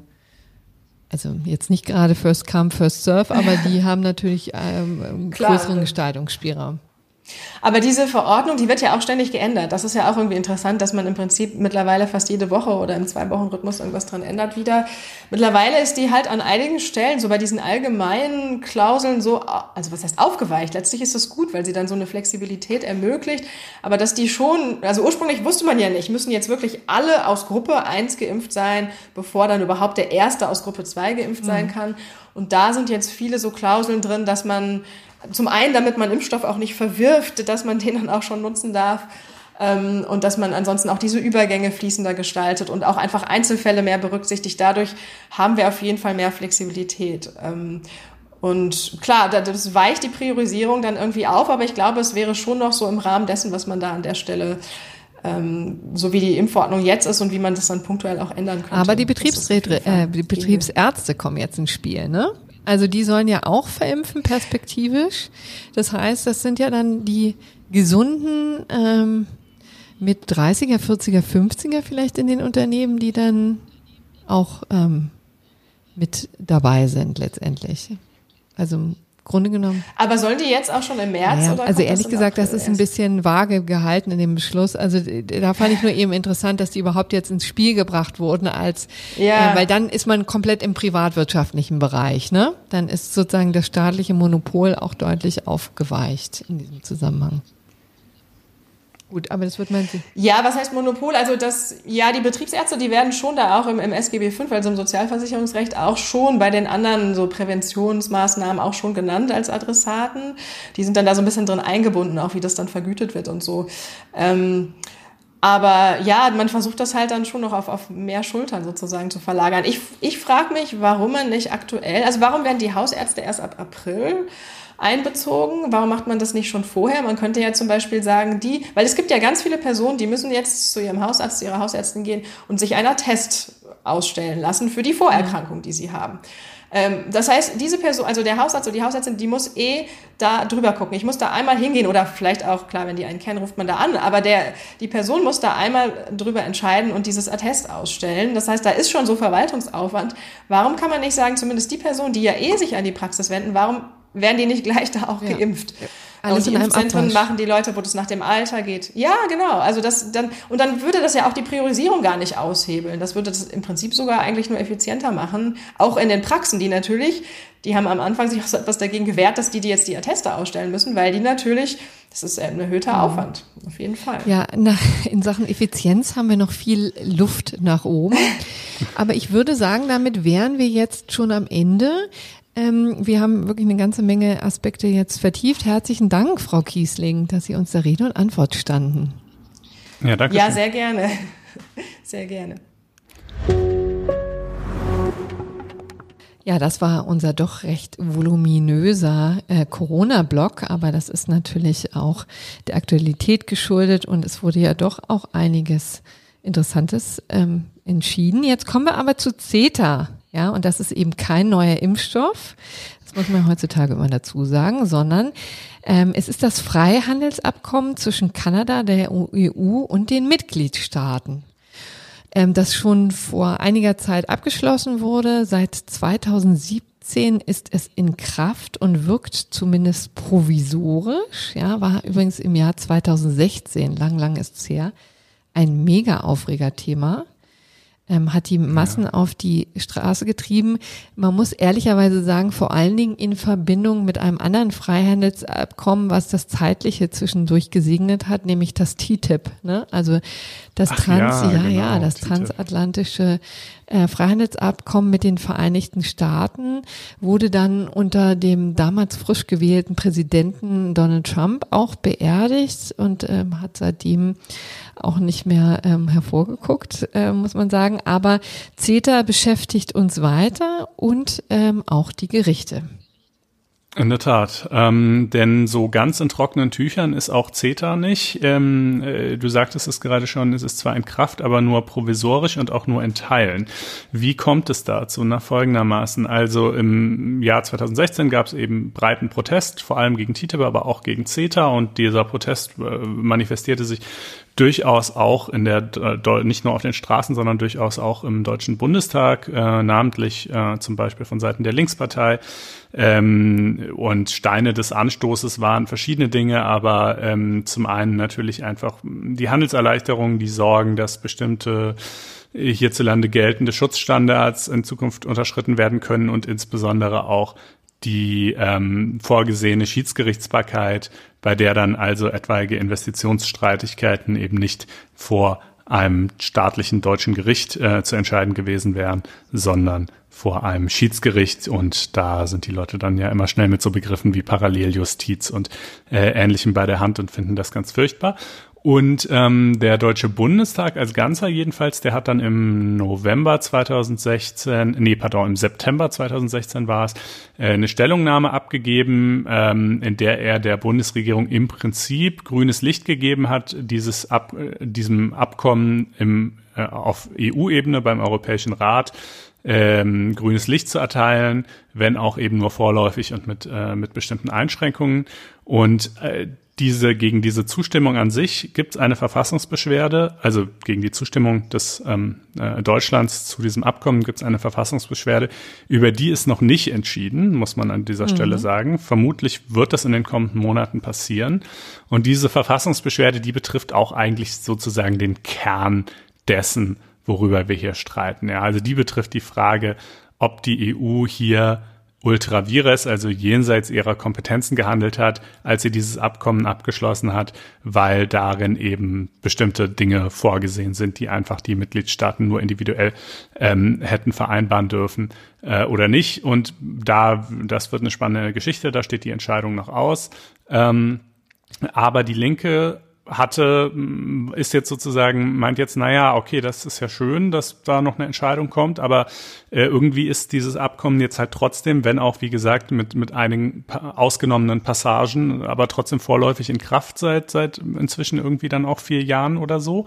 Speaker 2: also jetzt nicht gerade First Come, First Serve, aber die haben natürlich ähm, größeren Gestaltungsspielraum.
Speaker 3: Aber diese Verordnung, die wird ja auch ständig geändert. Das ist ja auch irgendwie interessant, dass man im Prinzip mittlerweile fast jede Woche oder im Zwei-Wochen-Rhythmus irgendwas dran ändert wieder. Mittlerweile ist die halt an einigen Stellen, so bei diesen allgemeinen Klauseln so, also was heißt aufgeweicht? Letztlich ist das gut, weil sie dann so eine Flexibilität ermöglicht. Aber dass die schon, also ursprünglich wusste man ja nicht, müssen jetzt wirklich alle aus Gruppe 1 geimpft sein, bevor dann überhaupt der Erste aus Gruppe 2 geimpft mhm. sein kann. Und da sind jetzt viele so Klauseln drin, dass man zum einen, damit man Impfstoff auch nicht verwirft, dass man den dann auch schon nutzen darf ähm, und dass man ansonsten auch diese Übergänge fließender gestaltet und auch einfach Einzelfälle mehr berücksichtigt. Dadurch haben wir auf jeden Fall mehr Flexibilität. Ähm, und klar, das weicht die Priorisierung dann irgendwie auf, aber ich glaube, es wäre schon noch so im Rahmen dessen, was man da an der Stelle ähm, so wie die Impfverordnung jetzt ist und wie man das dann punktuell auch ändern könnte.
Speaker 2: Aber die, Betriebsräte, äh, die Betriebsärzte kommen jetzt ins Spiel, ne? Also die sollen ja auch verimpfen, perspektivisch. Das heißt, das sind ja dann die gesunden ähm, mit 30er, 40er, 50er vielleicht in den Unternehmen, die dann auch ähm, mit dabei sind letztendlich. Also Grunde genommen.
Speaker 3: Aber sollen die jetzt auch schon im März?
Speaker 2: Ja, oder also ehrlich gesagt, das ist ein bisschen vage gehalten in dem Beschluss. Also da fand ich nur eben interessant, dass die überhaupt jetzt ins Spiel gebracht wurden, als ja. äh, weil dann ist man komplett im privatwirtschaftlichen Bereich, ne? Dann ist sozusagen das staatliche Monopol auch deutlich aufgeweicht in diesem Zusammenhang. Gut, aber das wird man sehen.
Speaker 3: Ja, was heißt Monopol? Also das, ja, die Betriebsärzte, die werden schon da auch im, im SGB V, also im Sozialversicherungsrecht, auch schon bei den anderen so Präventionsmaßnahmen auch schon genannt als Adressaten. Die sind dann da so ein bisschen drin eingebunden, auch wie das dann vergütet wird und so. Ähm, aber ja, man versucht das halt dann schon noch auf, auf mehr Schultern sozusagen zu verlagern. Ich, ich frage mich, warum man nicht aktuell, also warum werden die Hausärzte erst ab April einbezogen? Warum macht man das nicht schon vorher? Man könnte ja zum Beispiel sagen, die, weil es gibt ja ganz viele Personen, die müssen jetzt zu ihrem Hausarzt, zu ihrer Hausärztin gehen und sich einer Test ausstellen lassen für die Vorerkrankung, die sie haben. Ähm, das heißt, diese Person, also der Hausarzt oder die Hausärztin, die muss eh da drüber gucken. Ich muss da einmal hingehen oder vielleicht auch, klar, wenn die einen kennen, ruft man da an, aber der, die Person muss da einmal drüber entscheiden und dieses Attest ausstellen. Das heißt, da ist schon so Verwaltungsaufwand. Warum kann man nicht sagen, zumindest die Person, die ja eh sich an die Praxis wenden, warum werden die nicht gleich da auch ja. geimpft? Alles und die Impfzentren machen die Leute, wo das nach dem Alter geht. Ja, genau. Also das dann und dann würde das ja auch die Priorisierung gar nicht aushebeln. Das würde das im Prinzip sogar eigentlich nur effizienter machen. Auch in den Praxen, die natürlich, die haben am Anfang sich auch so etwas dagegen gewehrt, dass die, die jetzt die Atteste ausstellen müssen, weil die natürlich, das ist ein erhöhter mhm. Aufwand. Auf jeden Fall.
Speaker 2: Ja, nach, in Sachen Effizienz haben wir noch viel Luft nach oben. Aber ich würde sagen, damit wären wir jetzt schon am Ende. Ähm, wir haben wirklich eine ganze Menge Aspekte jetzt vertieft. Herzlichen Dank, Frau Kiesling, dass Sie uns der Rede und Antwort standen.
Speaker 3: Ja, danke. Ja, sehr gerne. Sehr gerne.
Speaker 2: Ja, das war unser doch recht voluminöser äh, Corona-Block, aber das ist natürlich auch der Aktualität geschuldet und es wurde ja doch auch einiges Interessantes ähm, entschieden. Jetzt kommen wir aber zu CETA. Ja, und das ist eben kein neuer Impfstoff. Das muss man heutzutage immer dazu sagen, sondern ähm, es ist das Freihandelsabkommen zwischen Kanada, der EU und den Mitgliedstaaten ähm, das schon vor einiger Zeit abgeschlossen wurde. Seit 2017 ist es in Kraft und wirkt zumindest provisorisch. Ja, war übrigens im Jahr 2016, lang, lang ist es her, ein mega Aufregerthema ähm, hat die Massen ja. auf die Straße getrieben. Man muss ehrlicherweise sagen, vor allen Dingen in Verbindung mit einem anderen Freihandelsabkommen, was das zeitliche zwischendurch gesegnet hat, nämlich das TTIP. Ne? Also das Ach Trans, ja, ja, genau, ja, das TTIP. transatlantische äh, Freihandelsabkommen mit den Vereinigten Staaten wurde dann unter dem damals frisch gewählten Präsidenten Donald Trump auch beerdigt und ähm, hat seitdem auch nicht mehr ähm, hervorgeguckt, äh, muss man sagen. Aber CETA beschäftigt uns weiter und ähm, auch die Gerichte.
Speaker 1: In der Tat, ähm, denn so ganz in trockenen Tüchern ist auch CETA nicht. Ähm, äh, du sagtest es gerade schon, es ist zwar in Kraft, aber nur provisorisch und auch nur in Teilen. Wie kommt es dazu? Nach folgendermaßen, also im Jahr 2016 gab es eben breiten Protest, vor allem gegen TTIP, aber auch gegen CETA und dieser Protest äh, manifestierte sich durchaus auch in der, äh, nicht nur auf den Straßen, sondern durchaus auch im Deutschen Bundestag, äh, namentlich äh, zum Beispiel von Seiten der Linkspartei. Ähm, und Steine des Anstoßes waren verschiedene Dinge, aber ähm, zum einen natürlich einfach die Handelserleichterungen, die sorgen, dass bestimmte hierzulande geltende Schutzstandards in Zukunft unterschritten werden können und insbesondere auch die ähm, vorgesehene Schiedsgerichtsbarkeit, bei der dann also etwaige Investitionsstreitigkeiten eben nicht vor einem staatlichen deutschen Gericht äh, zu entscheiden gewesen wären, sondern vor einem Schiedsgericht. Und da sind die Leute dann ja immer schnell mit so Begriffen wie Paralleljustiz und äh, Ähnlichem bei der Hand und finden das ganz furchtbar. Und ähm, der Deutsche Bundestag als Ganzer jedenfalls, der hat dann im November 2016, nee, pardon, im September 2016 war es, äh, eine Stellungnahme abgegeben, ähm, in der er der Bundesregierung im Prinzip grünes Licht gegeben hat, dieses Ab, äh, diesem Abkommen im, äh, auf EU-Ebene beim Europäischen Rat ähm, grünes Licht zu erteilen, wenn auch eben nur vorläufig und mit, äh, mit bestimmten Einschränkungen. Und äh, diese, gegen diese Zustimmung an sich gibt es eine Verfassungsbeschwerde, also gegen die Zustimmung des ähm, äh, Deutschlands zu diesem Abkommen gibt es eine Verfassungsbeschwerde, über die ist noch nicht entschieden, muss man an dieser mhm. Stelle sagen. Vermutlich wird das in den kommenden Monaten passieren. Und diese Verfassungsbeschwerde, die betrifft auch eigentlich sozusagen den Kern dessen, worüber wir hier streiten. Ja, also die betrifft die Frage, ob die EU hier ultra vires, also jenseits ihrer Kompetenzen gehandelt hat, als sie dieses Abkommen abgeschlossen hat, weil darin eben bestimmte Dinge vorgesehen sind, die einfach die Mitgliedstaaten nur individuell ähm, hätten vereinbaren dürfen äh, oder nicht. Und da, das wird eine spannende Geschichte, da steht die Entscheidung noch aus. Ähm, aber die Linke hatte, ist jetzt sozusagen, meint jetzt, naja, okay, das ist ja schön, dass da noch eine Entscheidung kommt, aber äh, irgendwie ist dieses Abkommen jetzt halt trotzdem, wenn auch, wie gesagt, mit, mit einigen ausgenommenen Passagen, aber trotzdem vorläufig in Kraft seit, seit inzwischen irgendwie dann auch vier Jahren oder so.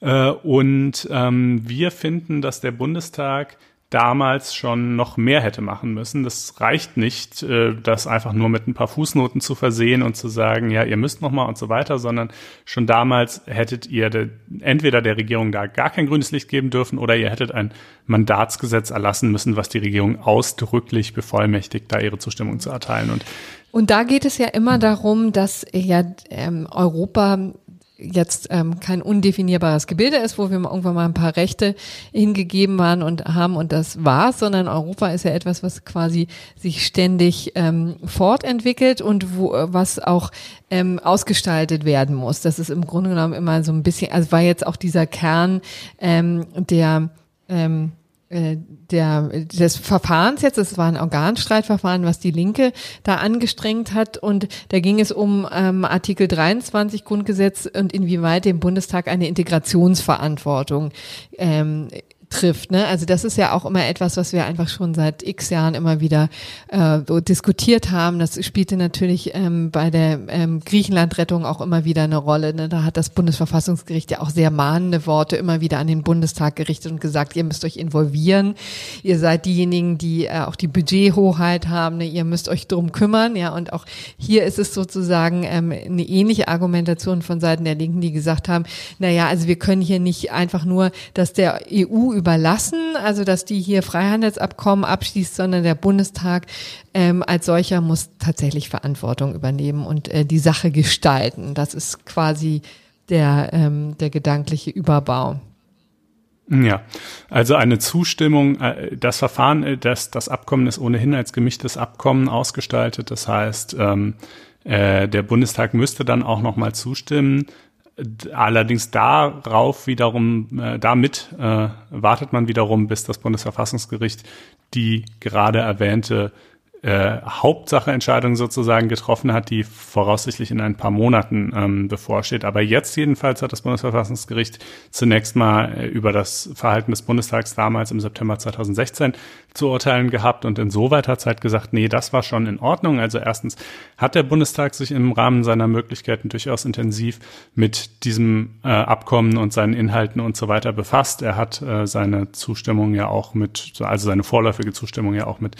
Speaker 1: Äh, und ähm, wir finden, dass der Bundestag damals schon noch mehr hätte machen müssen. Das reicht nicht, äh, das einfach nur mit ein paar Fußnoten zu versehen und zu sagen, ja, ihr müsst noch mal und so weiter, sondern schon damals hättet ihr de, entweder der Regierung da gar kein grünes Licht geben dürfen oder ihr hättet ein Mandatsgesetz erlassen müssen, was die Regierung ausdrücklich bevollmächtigt, da ihre Zustimmung zu erteilen.
Speaker 2: Und und da geht es ja immer darum, dass ja ähm, Europa jetzt ähm, kein undefinierbares Gebilde ist, wo wir irgendwann mal ein paar Rechte hingegeben waren und haben und das war's, sondern Europa ist ja etwas, was quasi sich ständig ähm, fortentwickelt und wo was auch ähm, ausgestaltet werden muss. Das ist im Grunde genommen immer so ein bisschen, also war jetzt auch dieser Kern ähm, der ähm, äh, der, des Verfahrens jetzt, es war ein Organstreitverfahren, was die Linke da angestrengt hat. Und da ging es um ähm, Artikel 23 Grundgesetz und inwieweit dem Bundestag eine Integrationsverantwortung ähm, trifft. Ne? Also das ist ja auch immer etwas, was wir einfach schon seit x Jahren immer wieder äh, so diskutiert haben. Das spielte natürlich ähm, bei der ähm, Griechenland-Rettung auch immer wieder eine Rolle. Ne? Da hat das Bundesverfassungsgericht ja auch sehr mahnende Worte immer wieder an den Bundestag gerichtet und gesagt, ihr müsst euch involvieren. Ihr seid diejenigen, die äh, auch die Budgethoheit haben. Ne? Ihr müsst euch drum kümmern. Ja, und auch hier ist es sozusagen ähm, eine ähnliche Argumentation von Seiten der Linken, die gesagt haben, na ja, also wir können hier nicht einfach nur, dass der EU überlassen, also dass die hier Freihandelsabkommen abschließt, sondern der Bundestag ähm, als solcher muss tatsächlich Verantwortung übernehmen und äh, die Sache gestalten. Das ist quasi der, ähm, der gedankliche Überbau.
Speaker 1: Ja, also eine Zustimmung, äh, das Verfahren, äh, das, das Abkommen ist ohnehin als gemischtes Abkommen ausgestaltet. Das heißt, ähm, äh, der Bundestag müsste dann auch nochmal zustimmen. Allerdings darauf wiederum, äh, damit äh, wartet man wiederum, bis das Bundesverfassungsgericht die gerade erwähnte äh, sozusagen getroffen hat, die voraussichtlich in ein paar Monaten ähm, bevorsteht. Aber jetzt jedenfalls hat das Bundesverfassungsgericht zunächst mal äh, über das Verhalten des Bundestags damals im September 2016 zu urteilen gehabt und insoweit hat es halt gesagt, nee, das war schon in Ordnung. Also erstens hat der Bundestag sich im Rahmen seiner Möglichkeiten durchaus intensiv mit diesem äh, Abkommen und seinen Inhalten und so weiter befasst. Er hat äh, seine Zustimmung ja auch mit, also seine vorläufige Zustimmung ja auch mit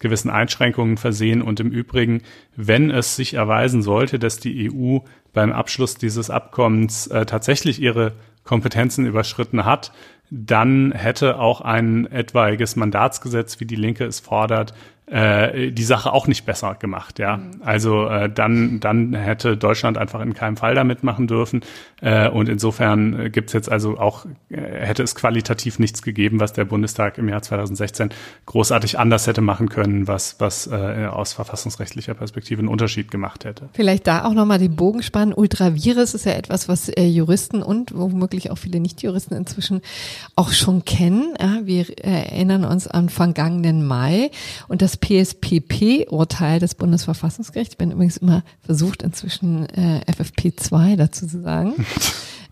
Speaker 1: gewissen Einschränkungen versehen. Und im Übrigen, wenn es sich erweisen sollte, dass die EU beim Abschluss dieses Abkommens äh, tatsächlich ihre Kompetenzen überschritten hat, dann hätte auch ein etwaiges Mandatsgesetz, wie die Linke es fordert, äh, die Sache auch nicht besser gemacht, ja. Mhm. Also äh, dann, dann hätte Deutschland einfach in keinem Fall damit machen dürfen. Äh, und insofern äh, gibt's jetzt also auch, äh, hätte es qualitativ nichts gegeben, was der Bundestag im Jahr 2016 großartig anders hätte machen können, was, was äh, aus verfassungsrechtlicher Perspektive einen Unterschied gemacht hätte.
Speaker 2: Vielleicht da auch nochmal die Bogen spannen. Ultravirus ist ja etwas, was äh, Juristen und womöglich auch viele Nicht-Juristen inzwischen auch schon kennen. Ja, wir erinnern uns an vergangenen Mai und das PSPP-Urteil des Bundesverfassungsgerichts. Ich bin übrigens immer versucht, inzwischen äh, FFP2 dazu zu sagen.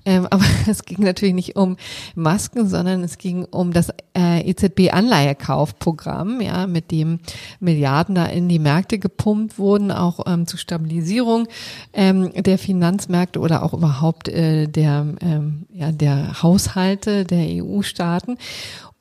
Speaker 2: Ähm, aber es ging natürlich nicht um Masken, sondern es ging um das äh, EZB-Anleihekaufprogramm, ja, mit dem Milliarden da in die Märkte gepumpt wurden, auch ähm, zur Stabilisierung ähm, der Finanzmärkte oder auch überhaupt äh, der, ähm, ja, der Haushalte der EU-Staaten.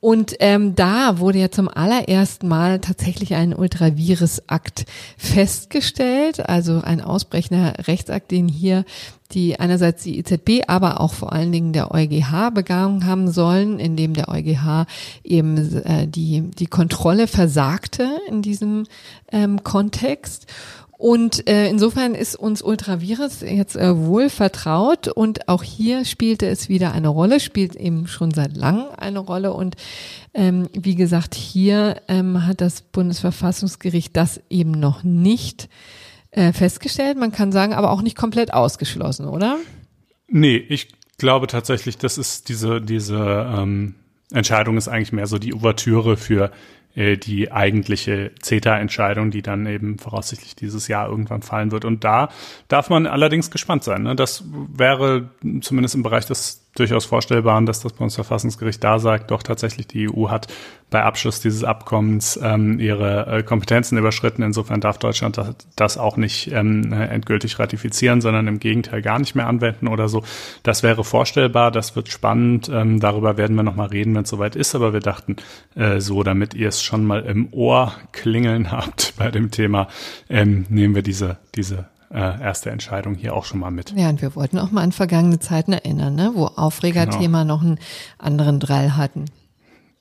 Speaker 2: Und ähm, da wurde ja zum allerersten Mal tatsächlich ein Ultravirus-Akt festgestellt, also ein ausbrechender Rechtsakt, den hier die einerseits die EZB, aber auch vor allen Dingen der EuGH begangen haben sollen, in dem der EuGH eben äh, die die Kontrolle versagte in diesem ähm, Kontext. Und äh, insofern ist uns Ultravirus jetzt äh, wohl vertraut und auch hier spielte es wieder eine Rolle, spielt eben schon seit langem eine Rolle. Und ähm, wie gesagt, hier ähm, hat das Bundesverfassungsgericht das eben noch nicht äh, festgestellt. Man kann sagen, aber auch nicht komplett ausgeschlossen, oder?
Speaker 1: Nee, ich glaube tatsächlich, das ist diese, diese ähm, Entscheidung ist eigentlich mehr so die Ouvertüre für äh, die eigentliche CETA-Entscheidung, die dann eben voraussichtlich dieses Jahr irgendwann fallen wird. Und da darf man allerdings gespannt sein. Ne? Das wäre zumindest im Bereich des durchaus Vorstellbaren, dass das Bundesverfassungsgericht da sagt, doch tatsächlich die EU hat bei Abschluss dieses Abkommens ähm, ihre äh, Kompetenzen überschritten. Insofern darf Deutschland das, das auch nicht ähm, endgültig ratifizieren, sondern im Gegenteil gar nicht mehr anwenden oder so. Das wäre vorstellbar, das wird spannend. Ähm, darüber werden wir nochmal reden, wenn es soweit ist. Aber wir dachten äh, so, damit ihr es schon mal im Ohr klingeln habt bei dem Thema, ähm, nehmen wir diese, diese äh, erste Entscheidung hier auch schon mal mit.
Speaker 2: Ja, und wir wollten auch mal an vergangene Zeiten erinnern, ne? wo Aufregerthema genau. noch einen anderen Drall hatten.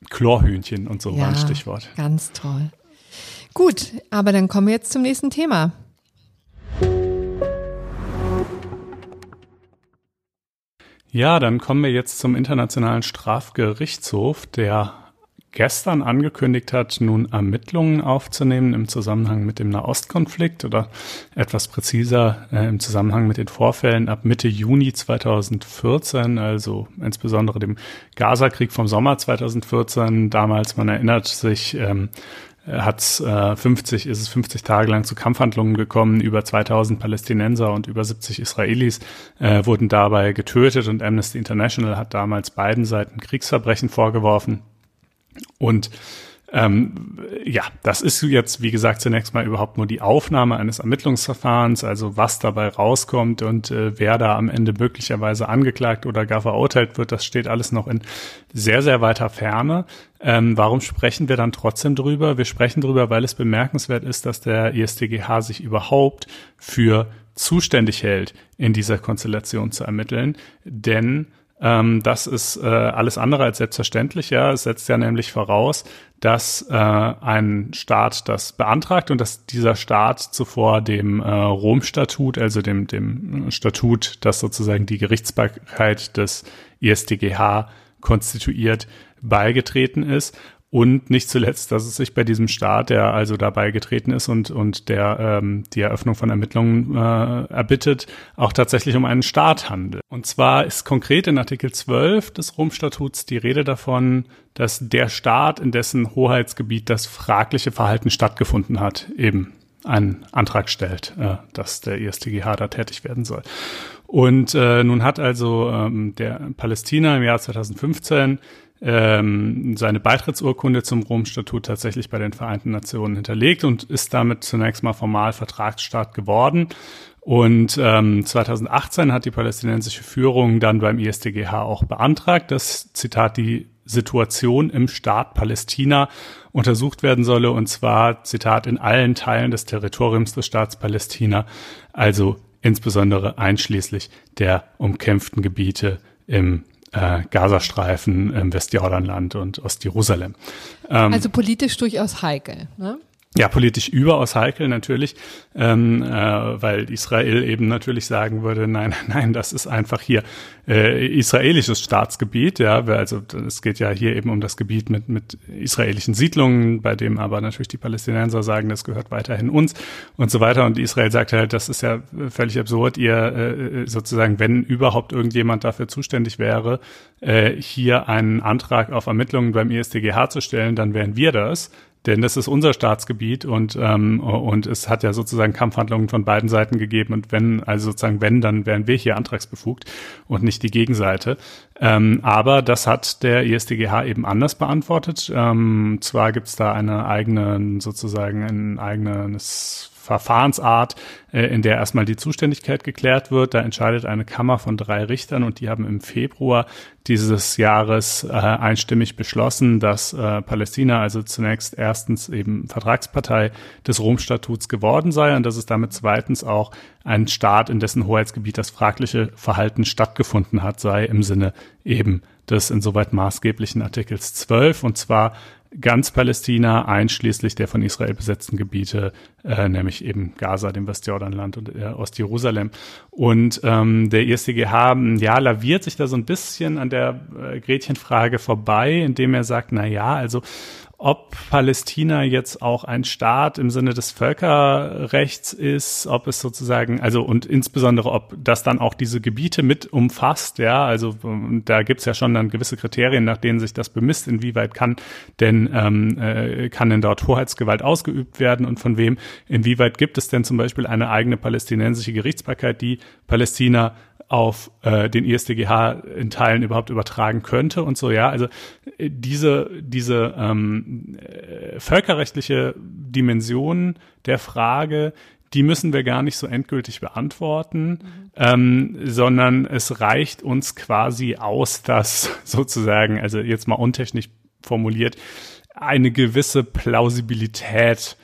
Speaker 1: Chlorhühnchen und so ja, war ein Stichwort.
Speaker 2: Ganz toll. Gut, aber dann kommen wir jetzt zum nächsten Thema.
Speaker 1: Ja, dann kommen wir jetzt zum Internationalen Strafgerichtshof, der gestern angekündigt hat, nun Ermittlungen aufzunehmen im Zusammenhang mit dem Nahostkonflikt oder etwas präziser äh, im Zusammenhang mit den Vorfällen ab Mitte Juni 2014, also insbesondere dem Gazakrieg vom Sommer 2014. Damals, man erinnert sich, ähm, hat äh, 50, ist es 50 Tage lang zu Kampfhandlungen gekommen. Über 2000 Palästinenser und über 70 Israelis äh, wurden dabei getötet und Amnesty International hat damals beiden Seiten Kriegsverbrechen vorgeworfen. Und ähm, ja, das ist jetzt, wie gesagt, zunächst mal überhaupt nur die Aufnahme eines Ermittlungsverfahrens, also was dabei rauskommt und äh, wer da am Ende möglicherweise angeklagt oder gar verurteilt wird, das steht alles noch in sehr, sehr weiter Ferne. Ähm, warum sprechen wir dann trotzdem drüber? Wir sprechen drüber, weil es bemerkenswert ist, dass der ISTGH sich überhaupt für zuständig hält, in dieser Konstellation zu ermitteln, denn ähm, das ist äh, alles andere als selbstverständlich. Ja, es setzt ja nämlich voraus, dass äh, ein Staat das beantragt und dass dieser Staat zuvor dem äh, Rom-Statut, also dem, dem Statut, das sozusagen die Gerichtsbarkeit des ISDGH konstituiert, beigetreten ist und nicht zuletzt, dass es sich bei diesem Staat, der also dabei getreten ist und, und der ähm, die Eröffnung von Ermittlungen äh, erbittet, auch tatsächlich um einen Staat handelt. Und zwar ist konkret in Artikel 12 des Rom-Statuts die Rede davon, dass der Staat, in dessen Hoheitsgebiet das fragliche Verhalten stattgefunden hat, eben einen Antrag stellt, äh, dass der ISTGH da tätig werden soll. Und äh, nun hat also ähm, der Palästina im Jahr 2015 ähm, seine Beitrittsurkunde zum Rom-Statut tatsächlich bei den Vereinten Nationen hinterlegt und ist damit zunächst mal formal Vertragsstaat geworden. Und ähm, 2018 hat die palästinensische Führung dann beim ISDGH auch beantragt, dass, Zitat, die Situation im Staat Palästina untersucht werden solle, und zwar, Zitat, in allen Teilen des Territoriums des Staats Palästina, also insbesondere einschließlich der umkämpften Gebiete im äh, Gazastreifen, im Westjordanland und Ostjerusalem.
Speaker 2: Ähm, also politisch durchaus heikel. Ne?
Speaker 1: Ja, politisch überaus heikel natürlich, ähm, äh, weil Israel eben natürlich sagen würde, nein, nein, das ist einfach hier äh, israelisches Staatsgebiet, ja, also es geht ja hier eben um das Gebiet mit, mit israelischen Siedlungen, bei dem aber natürlich die Palästinenser sagen, das gehört weiterhin uns und so weiter. Und Israel sagt halt, das ist ja völlig absurd, ihr äh, sozusagen, wenn überhaupt irgendjemand dafür zuständig wäre, äh, hier einen Antrag auf Ermittlungen beim ISTGH zu stellen, dann wären wir das denn das ist unser Staatsgebiet und ähm, und es hat ja sozusagen Kampfhandlungen von beiden Seiten gegeben und wenn also sozusagen wenn dann wären wir hier antragsbefugt und nicht die Gegenseite. Ähm, aber das hat der ISDGH eben anders beantwortet. Ähm, zwar gibt es da eine eigene sozusagen ein eigenes Verfahrensart, äh, in der erstmal die Zuständigkeit geklärt wird. Da entscheidet eine Kammer von drei Richtern und die haben im Februar dieses Jahres äh, einstimmig beschlossen, dass äh, Palästina also zunächst erstens eben Vertragspartei des Rom-Statuts geworden sei und dass es damit zweitens auch ein Staat, in dessen Hoheitsgebiet das fragliche Verhalten stattgefunden hat, sei im Sinne eben des insoweit maßgeblichen Artikels 12 und zwar ganz Palästina, einschließlich der von Israel besetzten Gebiete, äh, nämlich eben Gaza, dem Westjordanland und äh, Ostjerusalem. Und ähm, der ISDGH, ja, laviert sich da so ein bisschen an der äh, Gretchenfrage vorbei, indem er sagt, na ja, also ob Palästina jetzt auch ein Staat im Sinne des Völkerrechts ist, ob es sozusagen, also und insbesondere, ob das dann auch diese Gebiete mit umfasst, ja, also da gibt's ja schon dann gewisse Kriterien, nach denen sich das bemisst, inwieweit kann denn, ähm, äh, kann denn dort Hoheitsgewalt ausgeübt werden und von wem, inwieweit gibt es denn zum Beispiel eine eigene palästinensische Gerichtsbarkeit, die Palästina auf äh, den ISDGH in Teilen überhaupt übertragen könnte und so, ja. Also äh, diese, diese ähm, äh, völkerrechtliche Dimension der Frage, die müssen wir gar nicht so endgültig beantworten, mhm. ähm, sondern es reicht uns quasi aus, dass sozusagen, also jetzt mal untechnisch formuliert, eine gewisse Plausibilität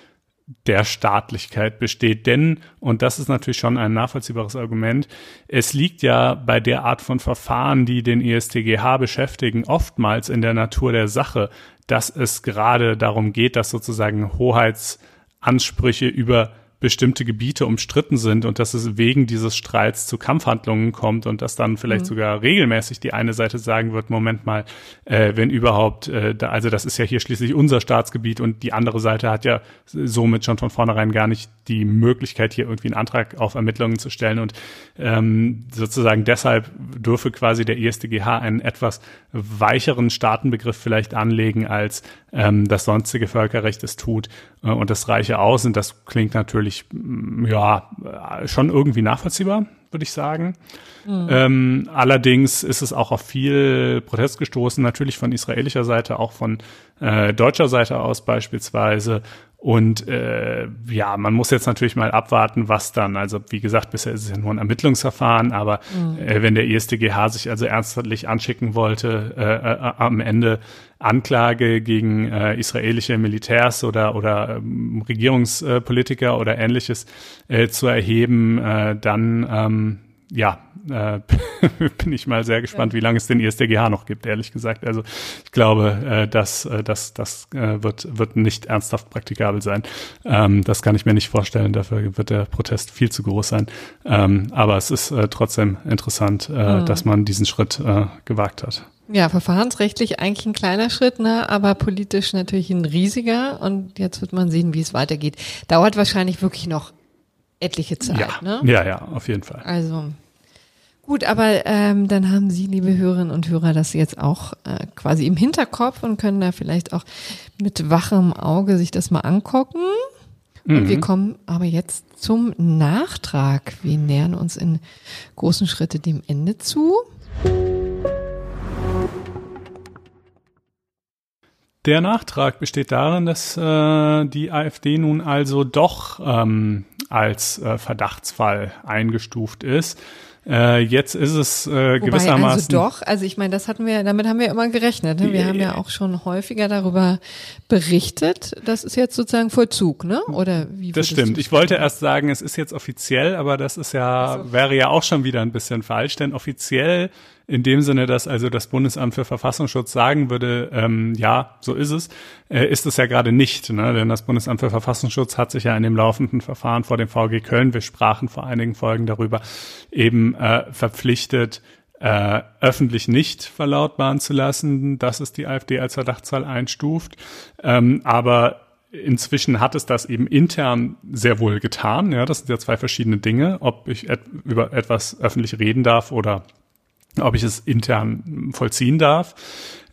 Speaker 1: der Staatlichkeit besteht. Denn, und das ist natürlich schon ein nachvollziehbares Argument, es liegt ja bei der Art von Verfahren, die den ISTGH beschäftigen, oftmals in der Natur der Sache, dass es gerade darum geht, dass sozusagen Hoheitsansprüche über bestimmte Gebiete umstritten sind und dass es wegen dieses Streits zu Kampfhandlungen kommt und dass dann vielleicht mhm. sogar regelmäßig die eine Seite sagen wird, Moment mal, äh, wenn überhaupt, äh, da, also das ist ja hier schließlich unser Staatsgebiet und die andere Seite hat ja somit schon von vornherein gar nicht die Möglichkeit, hier irgendwie einen Antrag auf Ermittlungen zu stellen und ähm, sozusagen deshalb dürfe quasi der ISDGH einen etwas weicheren Staatenbegriff vielleicht anlegen, als ähm, das sonstige Völkerrecht es tut äh, und das reiche aus und das klingt natürlich ja schon irgendwie nachvollziehbar, würde ich sagen. Mhm. Ähm, allerdings ist es auch auf viel Protest gestoßen, natürlich von israelischer Seite, auch von äh, deutscher Seite aus beispielsweise. Und äh, ja, man muss jetzt natürlich mal abwarten, was dann. Also wie gesagt, bisher ist es ja nur ein Ermittlungsverfahren, aber mhm. äh, wenn der ISDGH sich also ernstlich anschicken wollte, äh, äh, am Ende Anklage gegen äh, israelische Militärs oder oder ähm, Regierungspolitiker oder ähnliches äh, zu erheben, äh, dann ähm, ja, äh, bin ich mal sehr gespannt, wie lange es den ISDGH noch gibt, ehrlich gesagt. Also ich glaube, äh, dass äh, das, das äh, wird, wird nicht ernsthaft praktikabel sein. Ähm, das kann ich mir nicht vorstellen. Dafür wird der Protest viel zu groß sein. Ähm, aber es ist äh, trotzdem interessant, äh, mhm. dass man diesen Schritt äh, gewagt hat.
Speaker 2: Ja, verfahrensrechtlich eigentlich ein kleiner Schritt, ne? aber politisch natürlich ein riesiger. Und jetzt wird man sehen, wie es weitergeht. Dauert wahrscheinlich wirklich noch etliche Zeit.
Speaker 1: Ja,
Speaker 2: ne?
Speaker 1: ja, ja, auf jeden Fall.
Speaker 2: Also Gut, aber ähm, dann haben Sie, liebe Hörerinnen und Hörer, das jetzt auch äh, quasi im Hinterkopf und können da vielleicht auch mit wachem Auge sich das mal angucken. Und mhm. wir kommen aber jetzt zum Nachtrag. Wir nähern uns in großen Schritte dem Ende zu.
Speaker 1: Der Nachtrag besteht darin, dass äh, die AfD nun also doch ähm, als äh, Verdachtsfall eingestuft ist. Äh, jetzt ist es äh, gewissermaßen.
Speaker 2: Also doch, also ich meine, das hatten wir, damit haben wir immer gerechnet. Ne? Wir ja, haben ja auch schon häufiger darüber berichtet. Das ist jetzt sozusagen Vollzug, ne? Oder wie?
Speaker 1: Das stimmt. Ich wollte erst sagen, es ist jetzt offiziell, aber das ist ja, also. wäre ja auch schon wieder ein bisschen falsch, denn offiziell in dem Sinne, dass also das Bundesamt für Verfassungsschutz sagen würde, ähm, ja, so ist es, äh, ist es ja gerade nicht. Ne? Denn das Bundesamt für Verfassungsschutz hat sich ja in dem laufenden Verfahren vor dem VG Köln, wir sprachen vor einigen Folgen darüber, eben äh, verpflichtet, äh, öffentlich nicht verlautbaren zu lassen, dass es die AfD als Verdachtszahl einstuft. Ähm, aber inzwischen hat es das eben intern sehr wohl getan. Ja, das sind ja zwei verschiedene Dinge, ob ich et über etwas öffentlich reden darf oder ob ich es intern vollziehen darf.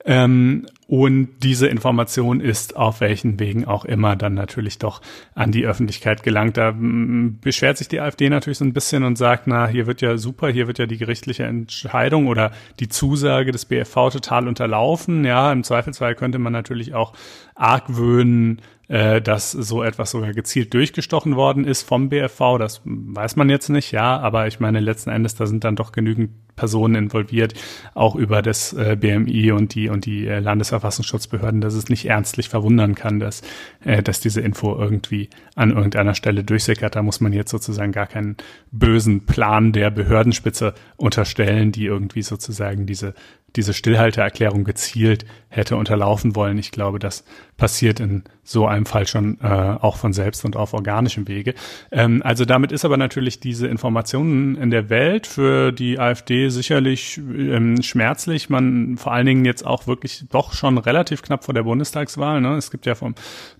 Speaker 1: Ähm, und diese Information ist auf welchen Wegen auch immer dann natürlich doch an die Öffentlichkeit gelangt. Da beschwert sich die AfD natürlich so ein bisschen und sagt, na, hier wird ja super, hier wird ja die gerichtliche Entscheidung oder die Zusage des BFV total unterlaufen. Ja, im Zweifelsfall könnte man natürlich auch argwöhnen, äh, dass so etwas sogar gezielt durchgestochen worden ist vom BFV. Das weiß man jetzt nicht, ja, aber ich meine, letzten Endes, da sind dann doch genügend Personen involviert, auch über das äh, BMI und die und die äh, Landesverfassungsschutzbehörden, dass es nicht ernstlich verwundern kann, dass, äh, dass diese Info irgendwie an irgendeiner Stelle durchsickert. Da muss man jetzt sozusagen gar keinen bösen Plan der Behördenspitze unterstellen, die irgendwie sozusagen diese diese Stillhalteerklärung gezielt hätte unterlaufen wollen. Ich glaube, das passiert in so einem Fall schon äh, auch von selbst und auf organischem Wege. Ähm, also damit ist aber natürlich diese Informationen in der Welt für die AfD sicherlich ähm, schmerzlich. Man vor allen Dingen jetzt auch wirklich doch schon relativ knapp vor der Bundestagswahl. Ne? Es gibt ja vom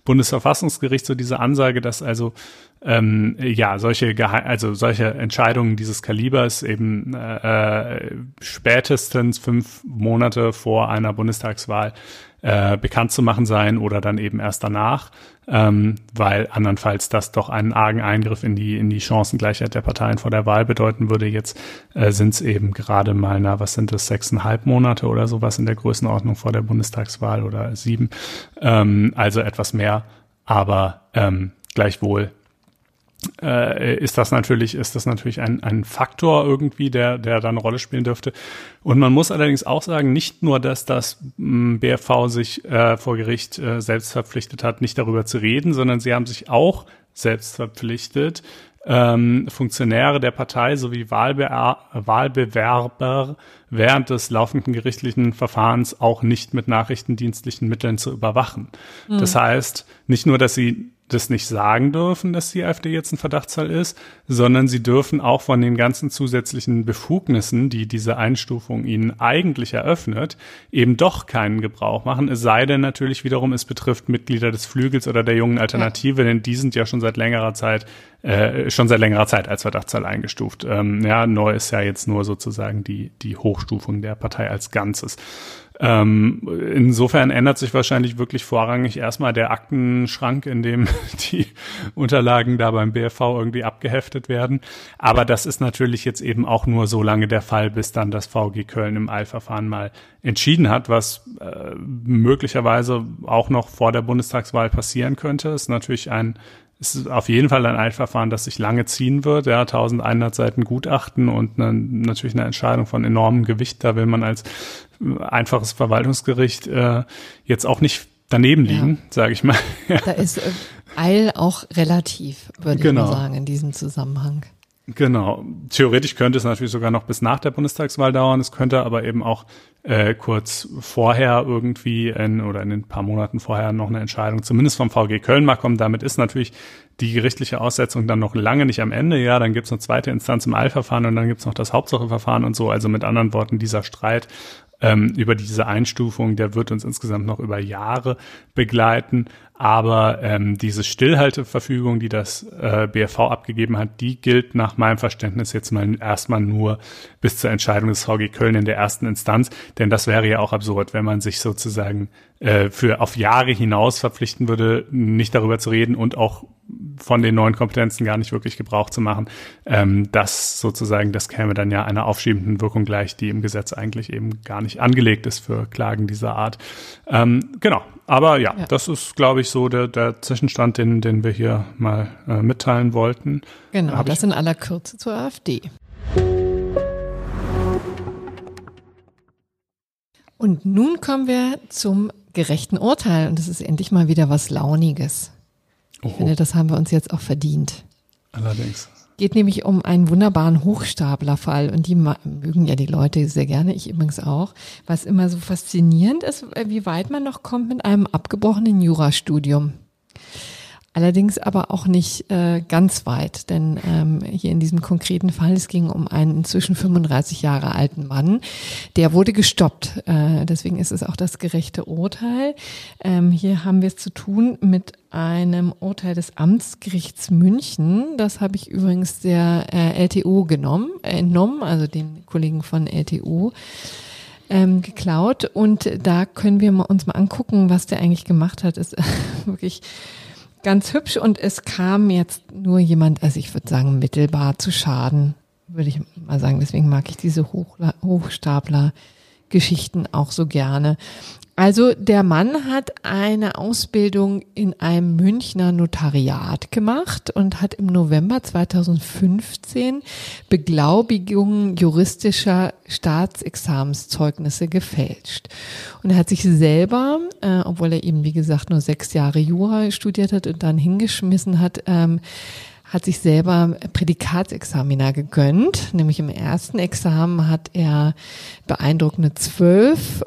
Speaker 1: Bundesverfassungsgericht so diese Ansage, dass also ähm, ja, solche Gehe also solche Entscheidungen dieses Kalibers eben äh, äh, spätestens fünf Monate vor einer Bundestagswahl äh, bekannt zu machen sein oder dann eben erst danach, ähm, weil andernfalls das doch einen argen Eingriff in die in die Chancengleichheit der Parteien vor der Wahl bedeuten würde. Jetzt äh, sind es eben gerade mal, na, was sind das, sechseinhalb Monate oder sowas in der Größenordnung vor der Bundestagswahl oder sieben, ähm, also etwas mehr, aber ähm, gleichwohl äh, ist das natürlich, ist das natürlich ein, ein Faktor irgendwie, der, der da eine Rolle spielen dürfte. Und man muss allerdings auch sagen, nicht nur, dass das m, BFV sich äh, vor Gericht äh, selbst verpflichtet hat, nicht darüber zu reden, sondern sie haben sich auch selbst verpflichtet, ähm, Funktionäre der Partei sowie Wahlbe Wahlbewerber während des laufenden gerichtlichen Verfahrens auch nicht mit nachrichtendienstlichen Mitteln zu überwachen. Mhm. Das heißt, nicht nur, dass sie das nicht sagen dürfen, dass die AfD jetzt ein Verdachtsfall ist, sondern sie dürfen auch von den ganzen zusätzlichen Befugnissen, die diese Einstufung ihnen eigentlich eröffnet, eben doch keinen Gebrauch machen. Es sei denn natürlich wiederum, es betrifft Mitglieder des Flügels oder der jungen Alternative, ja. denn die sind ja schon seit längerer Zeit, äh, schon seit längerer Zeit als Verdachtsfall eingestuft. Ähm, ja, neu ist ja jetzt nur sozusagen die, die Hochstufung der Partei als Ganzes. Ähm, insofern ändert sich wahrscheinlich wirklich vorrangig erstmal der Aktenschrank, in dem die Unterlagen da beim BFV irgendwie abgeheftet werden. Aber das ist natürlich jetzt eben auch nur so lange der Fall, bis dann das VG Köln im Eilverfahren mal entschieden hat, was äh, möglicherweise auch noch vor der Bundestagswahl passieren könnte. Ist natürlich ein es ist auf jeden Fall ein Eilverfahren, das sich lange ziehen wird. Ja, 1100 Seiten Gutachten und eine, natürlich eine Entscheidung von enormem Gewicht. Da will man als einfaches Verwaltungsgericht äh, jetzt auch nicht daneben liegen, ja. sage ich mal.
Speaker 2: Da ist äh, Eil auch relativ, würde genau. ich mal sagen, in diesem Zusammenhang.
Speaker 1: Genau. Theoretisch könnte es natürlich sogar noch bis nach der Bundestagswahl dauern. Es könnte aber eben auch äh, kurz vorher irgendwie in, oder in den paar Monaten vorher noch eine Entscheidung zumindest vom VG Köln mal kommen. Damit ist natürlich die gerichtliche Aussetzung dann noch lange nicht am Ende. Ja, dann gibt's eine zweite Instanz im Eilverfahren und dann gibt's noch das Hauptsacheverfahren und so. Also mit anderen Worten, dieser Streit ähm, über diese Einstufung, der wird uns insgesamt noch über Jahre begleiten. Aber ähm, diese Stillhalteverfügung, die das äh, BFV abgegeben hat, die gilt nach meinem Verständnis jetzt mal erstmal nur bis zur Entscheidung des VG Köln in der ersten Instanz. Denn das wäre ja auch absurd, wenn man sich sozusagen äh, für auf Jahre hinaus verpflichten würde, nicht darüber zu reden und auch von den neuen Kompetenzen gar nicht wirklich Gebrauch zu machen. Ähm, das sozusagen, das käme dann ja einer aufschiebenden Wirkung gleich, die im Gesetz eigentlich eben gar nicht angelegt ist für Klagen dieser Art. Ähm, genau. Aber ja, ja, das ist, glaube ich, so der, der Zwischenstand, den, den wir hier mal äh, mitteilen wollten.
Speaker 2: Genau, Hab das in aller Kürze zur AfD. Und nun kommen wir zum gerechten Urteil und das ist endlich mal wieder was Launiges. Ich finde, das haben wir uns jetzt auch verdient.
Speaker 1: Allerdings.
Speaker 2: Geht nämlich um einen wunderbaren Hochstaplerfall und die mögen ja die Leute sehr gerne, ich übrigens auch. Was immer so faszinierend ist, wie weit man noch kommt mit einem abgebrochenen Jurastudium. Allerdings aber auch nicht äh, ganz weit, denn ähm, hier in diesem konkreten Fall, es ging um einen inzwischen 35 Jahre alten Mann, der wurde gestoppt. Äh, deswegen ist es auch das gerechte Urteil. Ähm, hier haben wir es zu tun mit einem Urteil des Amtsgerichts München. Das habe ich übrigens der äh, LTO genommen, äh, entnommen, also den Kollegen von LTO ähm, geklaut. Und da können wir uns mal angucken, was der eigentlich gemacht hat. Ist wirklich ganz hübsch und es kam jetzt nur jemand, also ich würde sagen, mittelbar zu Schaden, würde ich mal sagen. Deswegen mag ich diese Hochstapler-Geschichten auch so gerne. Also der Mann hat eine Ausbildung in einem Münchner Notariat gemacht und hat im November 2015 Beglaubigungen juristischer Staatsexamenszeugnisse gefälscht. Und er hat sich selber, äh, obwohl er eben wie gesagt nur sechs Jahre Jura studiert hat und dann hingeschmissen hat, ähm, hat sich selber Prädikatsexamina gegönnt. Nämlich im ersten Examen hat er beeindruckende zwölf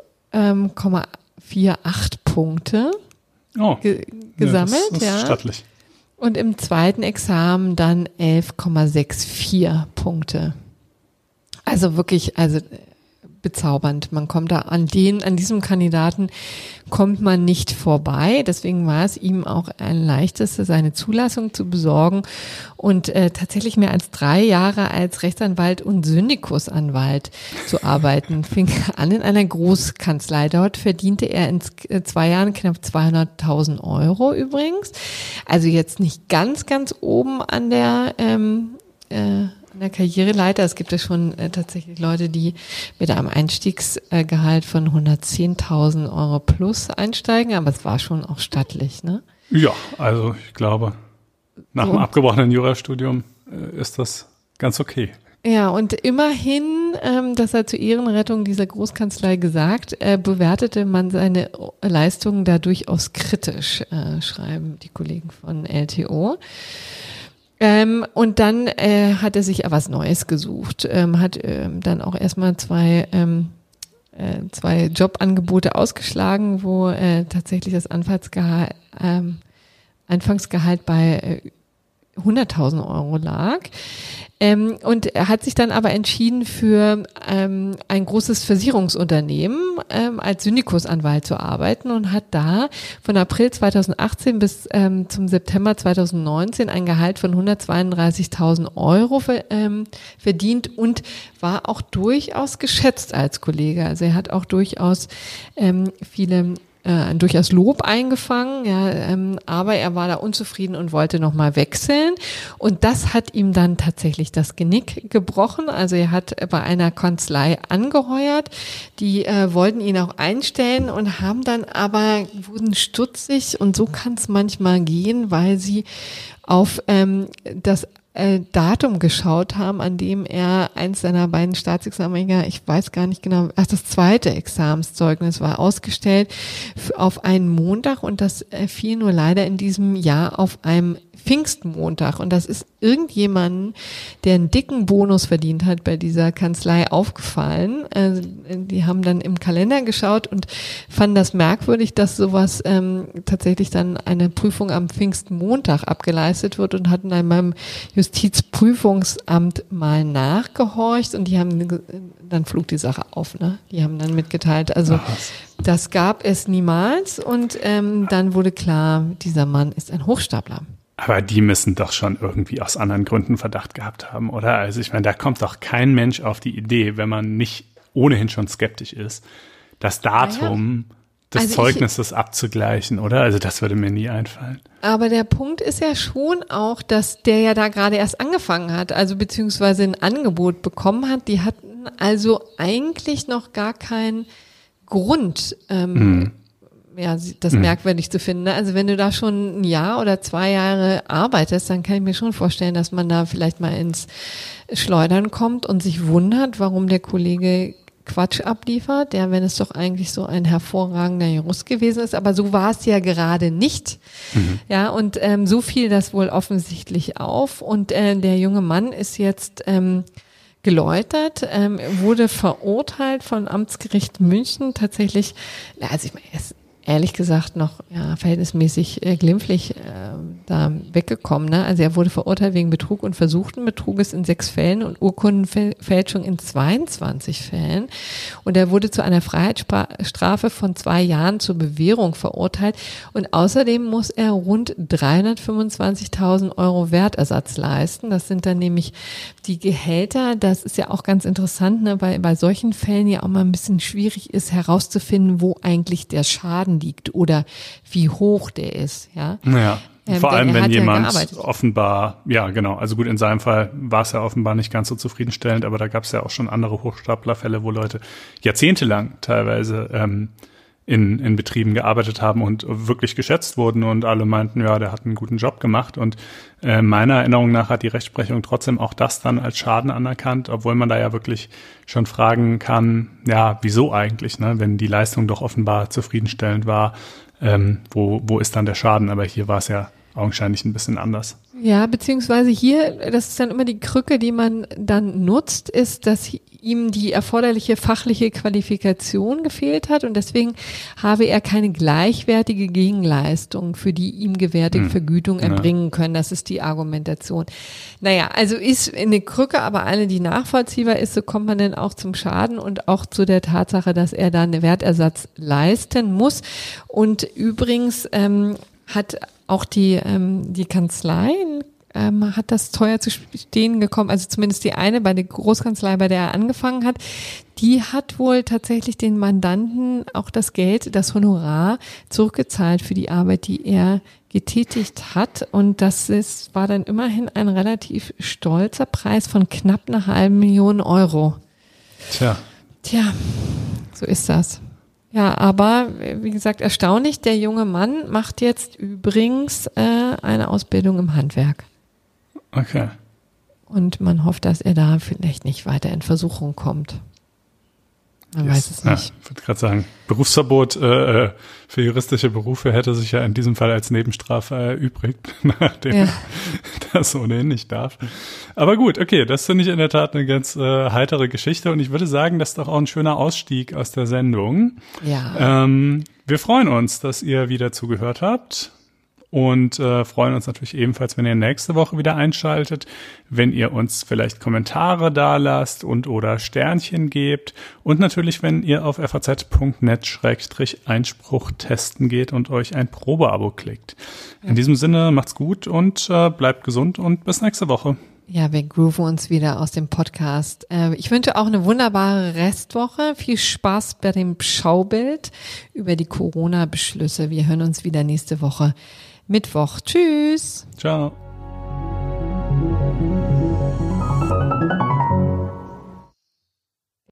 Speaker 2: ähm, 0,48 Punkte oh, ge gesammelt. Ja, das, das ja.
Speaker 1: stattlich.
Speaker 2: Und im zweiten Examen dann 11,64 Punkte. Also wirklich, also bezaubernd. Man kommt da an den, an diesem Kandidaten kommt man nicht vorbei. Deswegen war es ihm auch ein leichtes, seine Zulassung zu besorgen und äh, tatsächlich mehr als drei Jahre als Rechtsanwalt und Syndikusanwalt zu arbeiten. Fing an in einer Großkanzlei. Dort verdiente er in äh, zwei Jahren knapp 200.000 Euro übrigens. Also jetzt nicht ganz, ganz oben an der ähm, äh, an der Karriereleiter. Es gibt ja schon äh, tatsächlich Leute, die mit einem Einstiegsgehalt von 110.000 Euro plus einsteigen, aber es war schon auch stattlich, ne?
Speaker 1: Ja, also ich glaube, nach so. dem abgebrochenen Jurastudium äh, ist das ganz okay.
Speaker 2: Ja, und immerhin, ähm, das hat zur Ehrenrettung dieser Großkanzlei gesagt, äh, bewertete man seine Leistungen da durchaus kritisch, äh, schreiben die Kollegen von LTO. Ähm, und dann äh, hat er sich was Neues gesucht, ähm, hat ähm, dann auch erstmal zwei, ähm, äh, zwei Jobangebote ausgeschlagen, wo äh, tatsächlich das Anfangsgehalt, ähm, Anfangsgehalt bei äh, 100.000 Euro lag. Ähm, und er hat sich dann aber entschieden, für ähm, ein großes Versicherungsunternehmen ähm, als Syndikusanwalt zu arbeiten und hat da von April 2018 bis ähm, zum September 2019 ein Gehalt von 132.000 Euro ver, ähm, verdient und war auch durchaus geschätzt als Kollege. Also er hat auch durchaus ähm, viele äh, durchaus Lob eingefangen, ja, ähm, aber er war da unzufrieden und wollte nochmal wechseln. Und das hat ihm dann tatsächlich das Genick gebrochen. Also er hat bei einer Kanzlei angeheuert, die äh, wollten ihn auch einstellen und haben dann aber, wurden stutzig und so kann es manchmal gehen, weil sie auf ähm, das äh, Datum geschaut haben, an dem er eins seiner beiden Staatsexaminer, ich weiß gar nicht genau, erst das zweite Examenszeugnis war ausgestellt auf einen Montag. Und das äh, fiel nur leider in diesem Jahr auf einem Pfingstmontag und das ist irgendjemanden, der einen dicken Bonus verdient hat bei dieser Kanzlei aufgefallen. Also, die haben dann im Kalender geschaut und fanden das merkwürdig, dass sowas ähm, tatsächlich dann eine Prüfung am Pfingstmontag abgeleistet wird und hatten dann beim Justizprüfungsamt mal nachgehorcht und die haben dann flog die Sache auf, ne? Die haben dann mitgeteilt, also das gab es niemals und ähm, dann wurde klar, dieser Mann ist ein Hochstapler.
Speaker 1: Aber die müssen doch schon irgendwie aus anderen Gründen Verdacht gehabt haben, oder? Also ich meine, da kommt doch kein Mensch auf die Idee, wenn man nicht ohnehin schon skeptisch ist, das Datum ja. des also Zeugnisses ich, abzugleichen, oder? Also das würde mir nie einfallen.
Speaker 2: Aber der Punkt ist ja schon auch, dass der ja da gerade erst angefangen hat, also beziehungsweise ein Angebot bekommen hat. Die hatten also eigentlich noch gar keinen Grund. Ähm, hm ja, das mhm. merkwürdig zu finden. Ne? Also wenn du da schon ein Jahr oder zwei Jahre arbeitest, dann kann ich mir schon vorstellen, dass man da vielleicht mal ins Schleudern kommt und sich wundert, warum der Kollege Quatsch abliefert, ja, wenn es doch eigentlich so ein hervorragender Jurist gewesen ist. Aber so war es ja gerade nicht. Mhm. Ja, und ähm, so fiel das wohl offensichtlich auf. Und äh, der junge Mann ist jetzt ähm, geläutert, ähm, wurde verurteilt von Amtsgericht München tatsächlich, also ich meine, er ist ehrlich gesagt noch ja, verhältnismäßig äh, glimpflich äh, da weggekommen. Ne? Also er wurde verurteilt wegen Betrug und versuchten Betruges in sechs Fällen und Urkundenfälschung in 22 Fällen. Und er wurde zu einer Freiheitsstrafe von zwei Jahren zur Bewährung verurteilt. Und außerdem muss er rund 325.000 Euro Wertersatz leisten. Das sind dann nämlich die Gehälter. Das ist ja auch ganz interessant, ne? weil bei solchen Fällen ja auch mal ein bisschen schwierig ist herauszufinden, wo eigentlich der Schaden Schaden liegt oder wie hoch der ist. Ja.
Speaker 1: Naja. Ähm, Vor allem, wenn jemand ja offenbar, ja genau, also gut, in seinem Fall war es ja offenbar nicht ganz so zufriedenstellend, aber da gab es ja auch schon andere Hochstaplerfälle, wo Leute jahrzehntelang teilweise ähm, in, in Betrieben gearbeitet haben und wirklich geschätzt wurden und alle meinten, ja, der hat einen guten Job gemacht. Und äh, meiner Erinnerung nach hat die Rechtsprechung trotzdem auch das dann als Schaden anerkannt, obwohl man da ja wirklich schon fragen kann, ja, wieso eigentlich, ne, wenn die Leistung doch offenbar zufriedenstellend war, ähm, wo, wo ist dann der Schaden? Aber hier war es ja augenscheinlich ein bisschen anders.
Speaker 2: Ja, beziehungsweise hier, das ist dann immer die Krücke, die man dann nutzt, ist, dass ihm die erforderliche fachliche Qualifikation gefehlt hat und deswegen habe er keine gleichwertige Gegenleistung für die ihm gewährte hm. Vergütung erbringen können. Das ist die Argumentation. Naja, also ist eine Krücke, aber eine, die nachvollziehbar ist, so kommt man dann auch zum Schaden und auch zu der Tatsache, dass er da einen Wertersatz leisten muss. Und übrigens ähm, hat auch die, ähm, die Kanzlei ähm, hat das teuer zu stehen gekommen, also zumindest die eine bei der Großkanzlei, bei der er angefangen hat, die hat wohl tatsächlich den Mandanten auch das Geld, das Honorar zurückgezahlt für die Arbeit, die er getätigt hat. Und das ist, war dann immerhin ein relativ stolzer Preis von knapp einer halben Million Euro.
Speaker 1: Tja.
Speaker 2: Tja, so ist das. Ja, aber wie gesagt, erstaunlich, der junge Mann macht jetzt übrigens äh, eine Ausbildung im Handwerk.
Speaker 1: Okay.
Speaker 2: Und man hofft, dass er da vielleicht nicht weiter in Versuchung kommt. Man yes. weiß es nicht.
Speaker 1: Ja, ich würde gerade sagen, Berufsverbot äh, äh, für juristische Berufe hätte sich ja in diesem Fall als Nebenstrafe erübrigt, nachdem ja. das ohnehin nicht darf. Aber gut, okay, das finde ich in der Tat eine ganz äh, heitere Geschichte und ich würde sagen, das ist doch auch ein schöner Ausstieg aus der Sendung.
Speaker 2: Ja.
Speaker 1: Ähm, wir freuen uns, dass ihr wieder zugehört habt und äh, freuen uns natürlich ebenfalls, wenn ihr nächste Woche wieder einschaltet, wenn ihr uns vielleicht Kommentare da lasst und oder Sternchen gebt und natürlich, wenn ihr auf faz.net-einspruch testen geht und euch ein Probeabo klickt. In diesem Sinne macht's gut und äh, bleibt gesund und bis nächste Woche.
Speaker 2: Ja, wir grooven uns wieder aus dem Podcast. Äh, ich wünsche auch eine wunderbare Restwoche. Viel Spaß bei dem Schaubild über die Corona-Beschlüsse. Wir hören uns wieder nächste Woche. Mittwoch. Tschüss.
Speaker 1: Ciao.